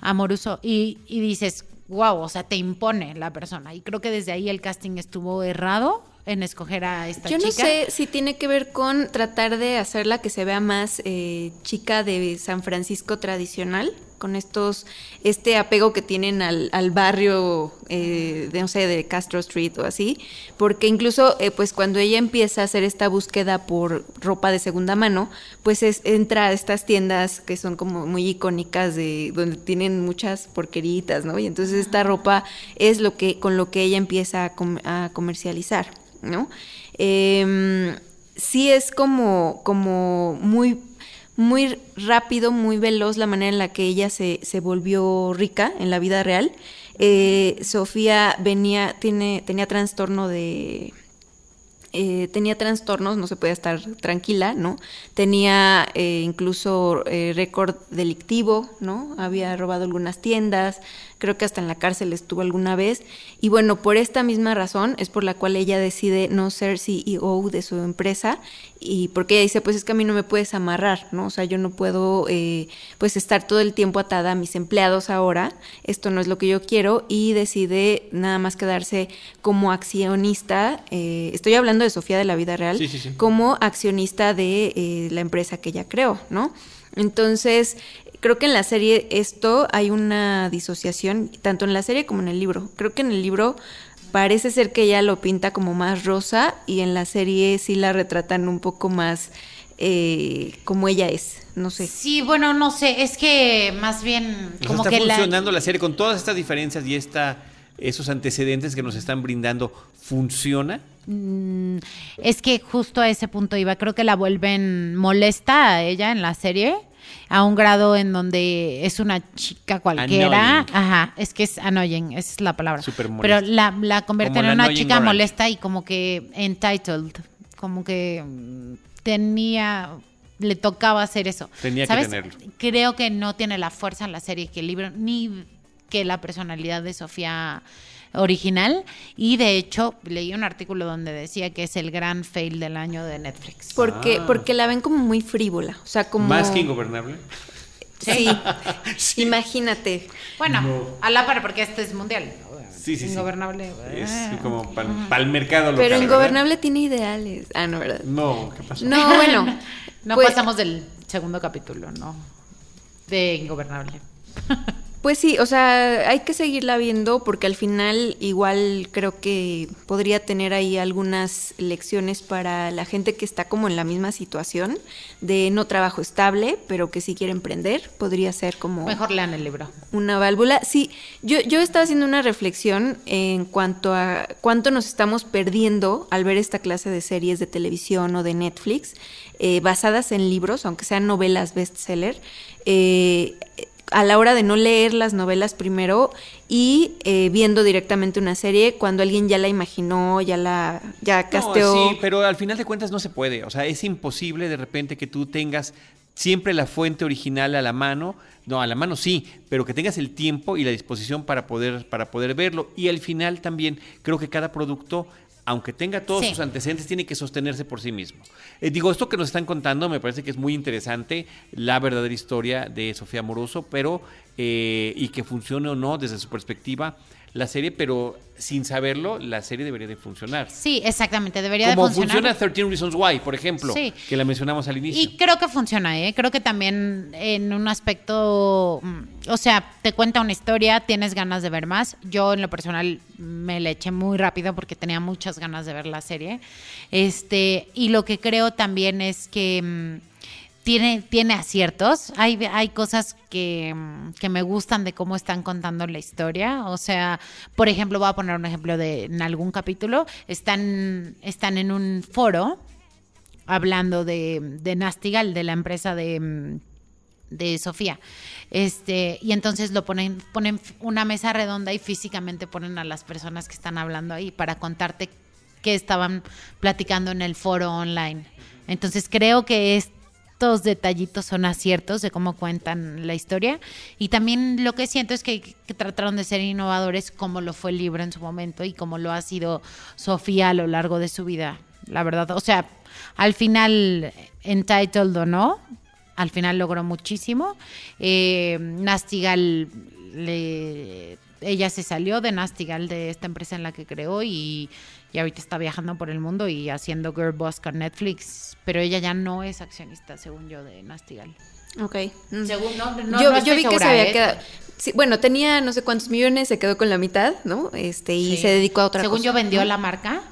Amoruso, y, y dices, wow, o sea, te impone la persona. Y creo que desde ahí el casting estuvo errado en escoger a esta Yo chica. no sé si tiene que ver con tratar de hacerla que se vea más eh, chica de San Francisco tradicional, con estos, este apego que tienen al, al barrio, eh, de, no sé, de Castro Street o así, porque incluso, eh, pues cuando ella empieza a hacer esta búsqueda por ropa de segunda mano, pues es, entra a estas tiendas que son como muy icónicas de donde tienen muchas porqueritas, ¿no? Y entonces esta ropa es lo que con lo que ella empieza a, com- a comercializar, ¿no? Em, sí es como, como muy, muy rápido, muy veloz la manera en la que ella se, se volvió rica en la vida real. Eh, Sofía venía, tiene, tenía trastorno de eh, tenía trastornos, no se podía estar tranquila, ¿no? Tenía eh, incluso eh, récord delictivo, ¿no? Había robado algunas tiendas, creo que hasta en la cárcel estuvo alguna vez. Y bueno, por esta misma razón es por la cual ella decide no ser CEO de su empresa y porque ella dice, pues es que a mí no me puedes amarrar, ¿no? O sea, yo no puedo eh, pues estar todo el tiempo atada a mis empleados ahora, esto no es lo que yo quiero y decide nada más quedarse como accionista, eh, estoy hablando de Sofía de la vida real, Sí, sí, sí. como accionista de eh, la empresa que ella creó, ¿no? Entonces, creo que en la serie esto hay una disociación, tanto en la serie como en el libro. Creo que en el libro parece ser que ella lo pinta como más rosa y en la serie sí la retratan un poco más eh, como ella es, no sé. Sí, bueno, no sé, es que más bien O sea, como está que la- funcionando la... serie con todas estas diferencias y esta, esos antecedentes que nos están brindando. ¿Funciona? Mm, Es que justo a ese punto iba, creo que la vuelven molesta a ella en la serie. a un grado en donde es una chica cualquiera. Annoying. Ajá, es que es annoying, esa es la palabra. Súper Pero molesta. la, la convierte Como en una chica orange. molesta y como que entitled, como que tenía, le tocaba hacer eso. Tenía que ¿Sabes? tenerlo. Creo que no tiene la fuerza en la serie que el libro, ni que la personalidad de Sofía original. Y de hecho, leí un artículo donde decía que es el gran fail del año de Netflix. Porque, Ah. porque la ven como muy frívola. O sea, como. Más que ingobernable. Sí. Imagínate. Bueno, a la par, porque este es mundial. Sí, sí, sí. Ingobernable. Es Ah. como para el mercado local. Pero ¿verdad? Ingobernable tiene ideales. Ah, no, ¿verdad? No, ¿qué pasó? No, bueno. No pues, pasamos del segundo capítulo, ¿no? De Ingobernable. Pues sí, o sea, hay que seguirla viendo porque al final igual creo que podría tener ahí algunas lecciones para la gente que está como en la misma situación de no trabajo estable, pero que sí quiere emprender. Podría ser como Mejor lean el libro. una válvula. Sí, yo, yo estaba haciendo una reflexión en cuanto a cuánto nos estamos perdiendo al ver esta clase de series de televisión o de Netflix eh, basadas en libros, aunque sean novelas bestseller. Eh, a la hora de no leer las novelas primero y eh, viendo directamente una serie cuando alguien ya la imaginó, ya la ya casteó. No, sí, pero al final de cuentas no se puede. O sea, es imposible de repente que tú tengas siempre la fuente original a la mano. No, a la mano sí, pero que tengas el tiempo y la disposición para poder, para poder verlo. Y al final también creo que cada producto, aunque tenga todos Sí. sus antecedentes, tiene que sostenerse por sí mismo. Eh, digo, esto que nos están contando me parece que es muy interesante, la verdadera historia de Sofía Moroso, pero, eh, y que funcione o no desde su perspectiva la serie, pero sin saberlo, la serie debería de funcionar. Sí, exactamente, debería Como de funcionar. funciona 13 Reasons Why, por ejemplo, Sí. que la mencionamos al inicio. Y creo que funciona, ¿eh? Creo que también en un aspecto, mm, o sea, te cuenta una historia, tienes ganas de ver más. Yo en lo personal me la eché muy rápido porque tenía muchas ganas de ver la serie. Este, y lo que creo también es que mm, tiene, tiene aciertos. Hay, hay cosas que, que me gustan de cómo están contando la historia. O sea, por ejemplo, voy a poner un ejemplo de en algún capítulo. Están, están en un foro hablando de, de Nastigal, de la empresa de, de Sofía. Este, y entonces lo ponen, ponen una mesa redonda y físicamente ponen a las personas que están hablando ahí para contarte qué estaban platicando en el foro online. Entonces creo que estos detallitos son aciertos de cómo cuentan la historia. Y también lo que siento es que, trataron de ser innovadores como lo fue el libro en su momento y como lo ha sido Sofía a lo largo de su vida. La verdad, o sea, al final, entitled o no, al final logró muchísimo. Eh, Nastigal, le- ella se salió de Nastigal, de esta empresa en la que creó, y, y ahorita está viajando por el mundo y haciendo Girl Boss con Netflix, pero ella ya no es accionista, según yo, de Nastigal. Ok. Mm. Según, no, no, yo no yo vi que se había ¿eh? quedado. sí, bueno, tenía no sé cuántos millones, se quedó con la mitad, ¿no? Este, y Sí. se dedicó a otra Según cosa. yo vendió la marca,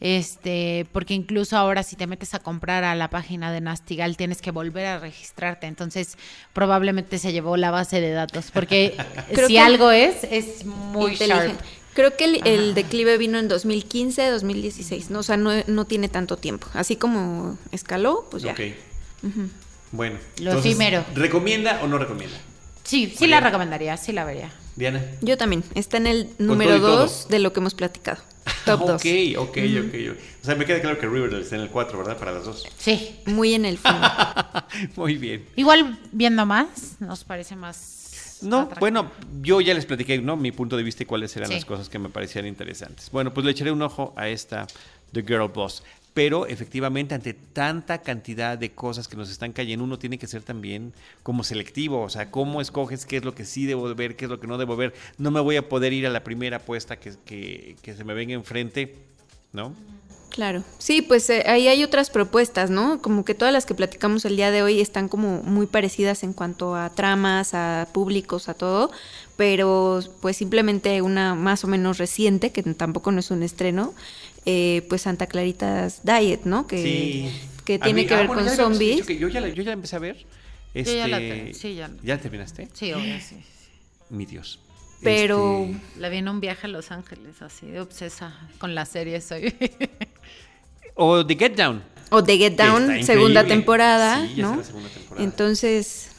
este, porque incluso ahora si te metes a comprar a la página de Nastigal tienes que volver a registrarte, entonces probablemente se llevó la base de datos, porque si algo es, es muy sharp. Creo que el, declive vino en 2015, 2016, ¿no? O sea, no, no tiene tanto tiempo. Así como escaló, pues ya. Ok. Bueno. Lo entonces, efímero. ¿Recomienda o no recomienda? Sí, sí María. la recomendaría, sí la vería. Diana. Yo también. Está en el número y todo. 2 de lo que hemos platicado. Top 2. ok, ok, ok. O sea, me queda claro que Riverdale está en el 4, ¿verdad? Para las dos. Sí. Muy en el fondo. Muy bien. Igual viendo más, nos parece más. No, bueno, yo ya les platiqué, ¿no? Mi punto de vista y cuáles eran Sí. las cosas que me parecían interesantes. Bueno, pues le echaré un ojo a esta The Girl Boss. Pero efectivamente, ante tanta cantidad de cosas que nos están cayendo, uno tiene que ser también como selectivo. O sea, cómo escoges qué es lo que sí debo de ver, qué es lo que no debo ver. No me voy a poder ir a la primera apuesta que, que, que se me venga enfrente, ¿no? Claro. Sí, pues eh, ahí hay otras propuestas, ¿no? Como que todas las que platicamos el día de hoy están como muy parecidas en cuanto a tramas, a públicos, a todo, pero pues simplemente una más o menos reciente, que tampoco no es un estreno, eh, pues Santa Clarita's Diet, ¿no? Que, que A tiene mí- que ah, ver bueno, con zombies. que yo, ya la, yo ya empecé a ver. Yo ya la Este, te- sí, ya. ¿Ya terminaste? Sí, obvio, sí. Mi Dios. Pero Este, La vi en un viaje a Los Ángeles, así de obsesa con la serie soy. O The Get Down. O The Get Down, segunda temporada, Sí, ¿no? segunda temporada. Entonces,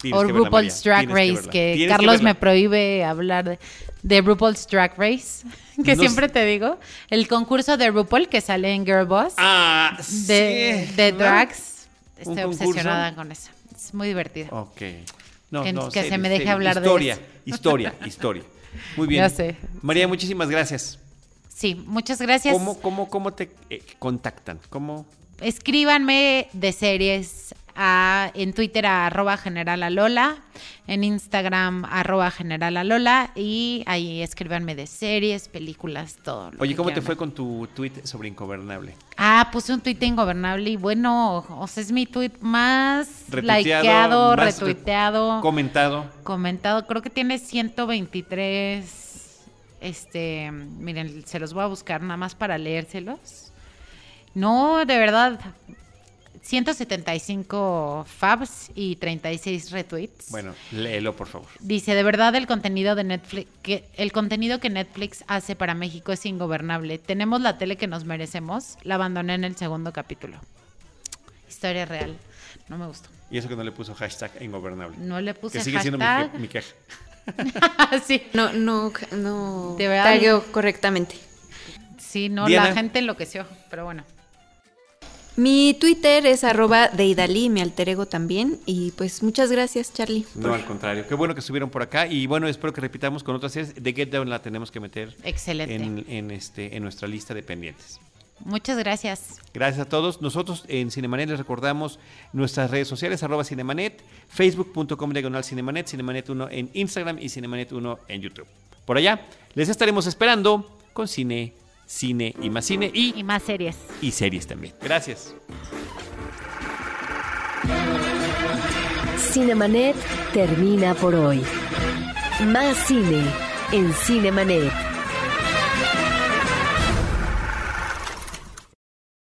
Tienes o RuPaul's. Drag que Race, que, Carlos me prohíbe hablar de, de RuPaul's Drag Race, que No siempre sé. te digo. El concurso de RuPaul que sale en Girl Boss Ah, de, sí, de drags. ¿Un Estoy concurso? obsesionada con eso. Es muy divertido. Ok. No, Que- no, que se me deje serio. hablar de historia, eso. Historia, historia. Muy bien. Ya sé. María, muchísimas gracias. Sí, muchas gracias. ¿Cómo, cómo, cómo te eh, contactan? ¿Cómo? Escríbanme de series a, en Twitter a arroba generalalola, en Instagram arroba generalalola y ahí escríbanme de series, películas, todo. lo Oye, que ¿cómo te fue con tu tweet sobre Ingobernable? Ah, puse un tuit ingobernable y bueno, o sea, es mi tuit más Retuiteado, likeado, más retuiteado, Comentado. comentado. Creo que tiene 123. Este, miren, se los voy a buscar nada más para leérselos. No, de verdad. 175 fabs y 36 retweets. Bueno, léelo, por favor. Dice, de verdad el contenido de Netflix, que el contenido que Netflix hace para México es ingobernable. Tenemos la tele que nos merecemos. La abandoné en el segundo capítulo. Historia real. No me gustó. Y eso que no le puso hashtag Ingobernable. No le puse que sigue siendo hashtag. mi queja. sí, No, no, no De verdad. correctamente. sí, no, Diana. la gente enloqueció, pero bueno. Mi Twitter es arroba deidali, mi alter ego también. Y pues muchas gracias, Charlie. No, al contrario. Qué bueno que estuvieron por acá. Y bueno, espero que repitamos con otras series. The Get Down la tenemos que meter Excelente. en, en este, en nuestra lista de pendientes. Muchas gracias. Gracias a todos. Nosotros en Cinemanet les recordamos nuestras redes sociales, arroba Cinemanet, facebook.com diagonal Cinemanet, Cinemanet 1 en Instagram y Cinemanet 1 en YouTube. Por allá les estaremos esperando con cine, cine y más cine y, Y más series. y series también. Gracias. Cinemanet termina por hoy. Más cine en Cinemanet.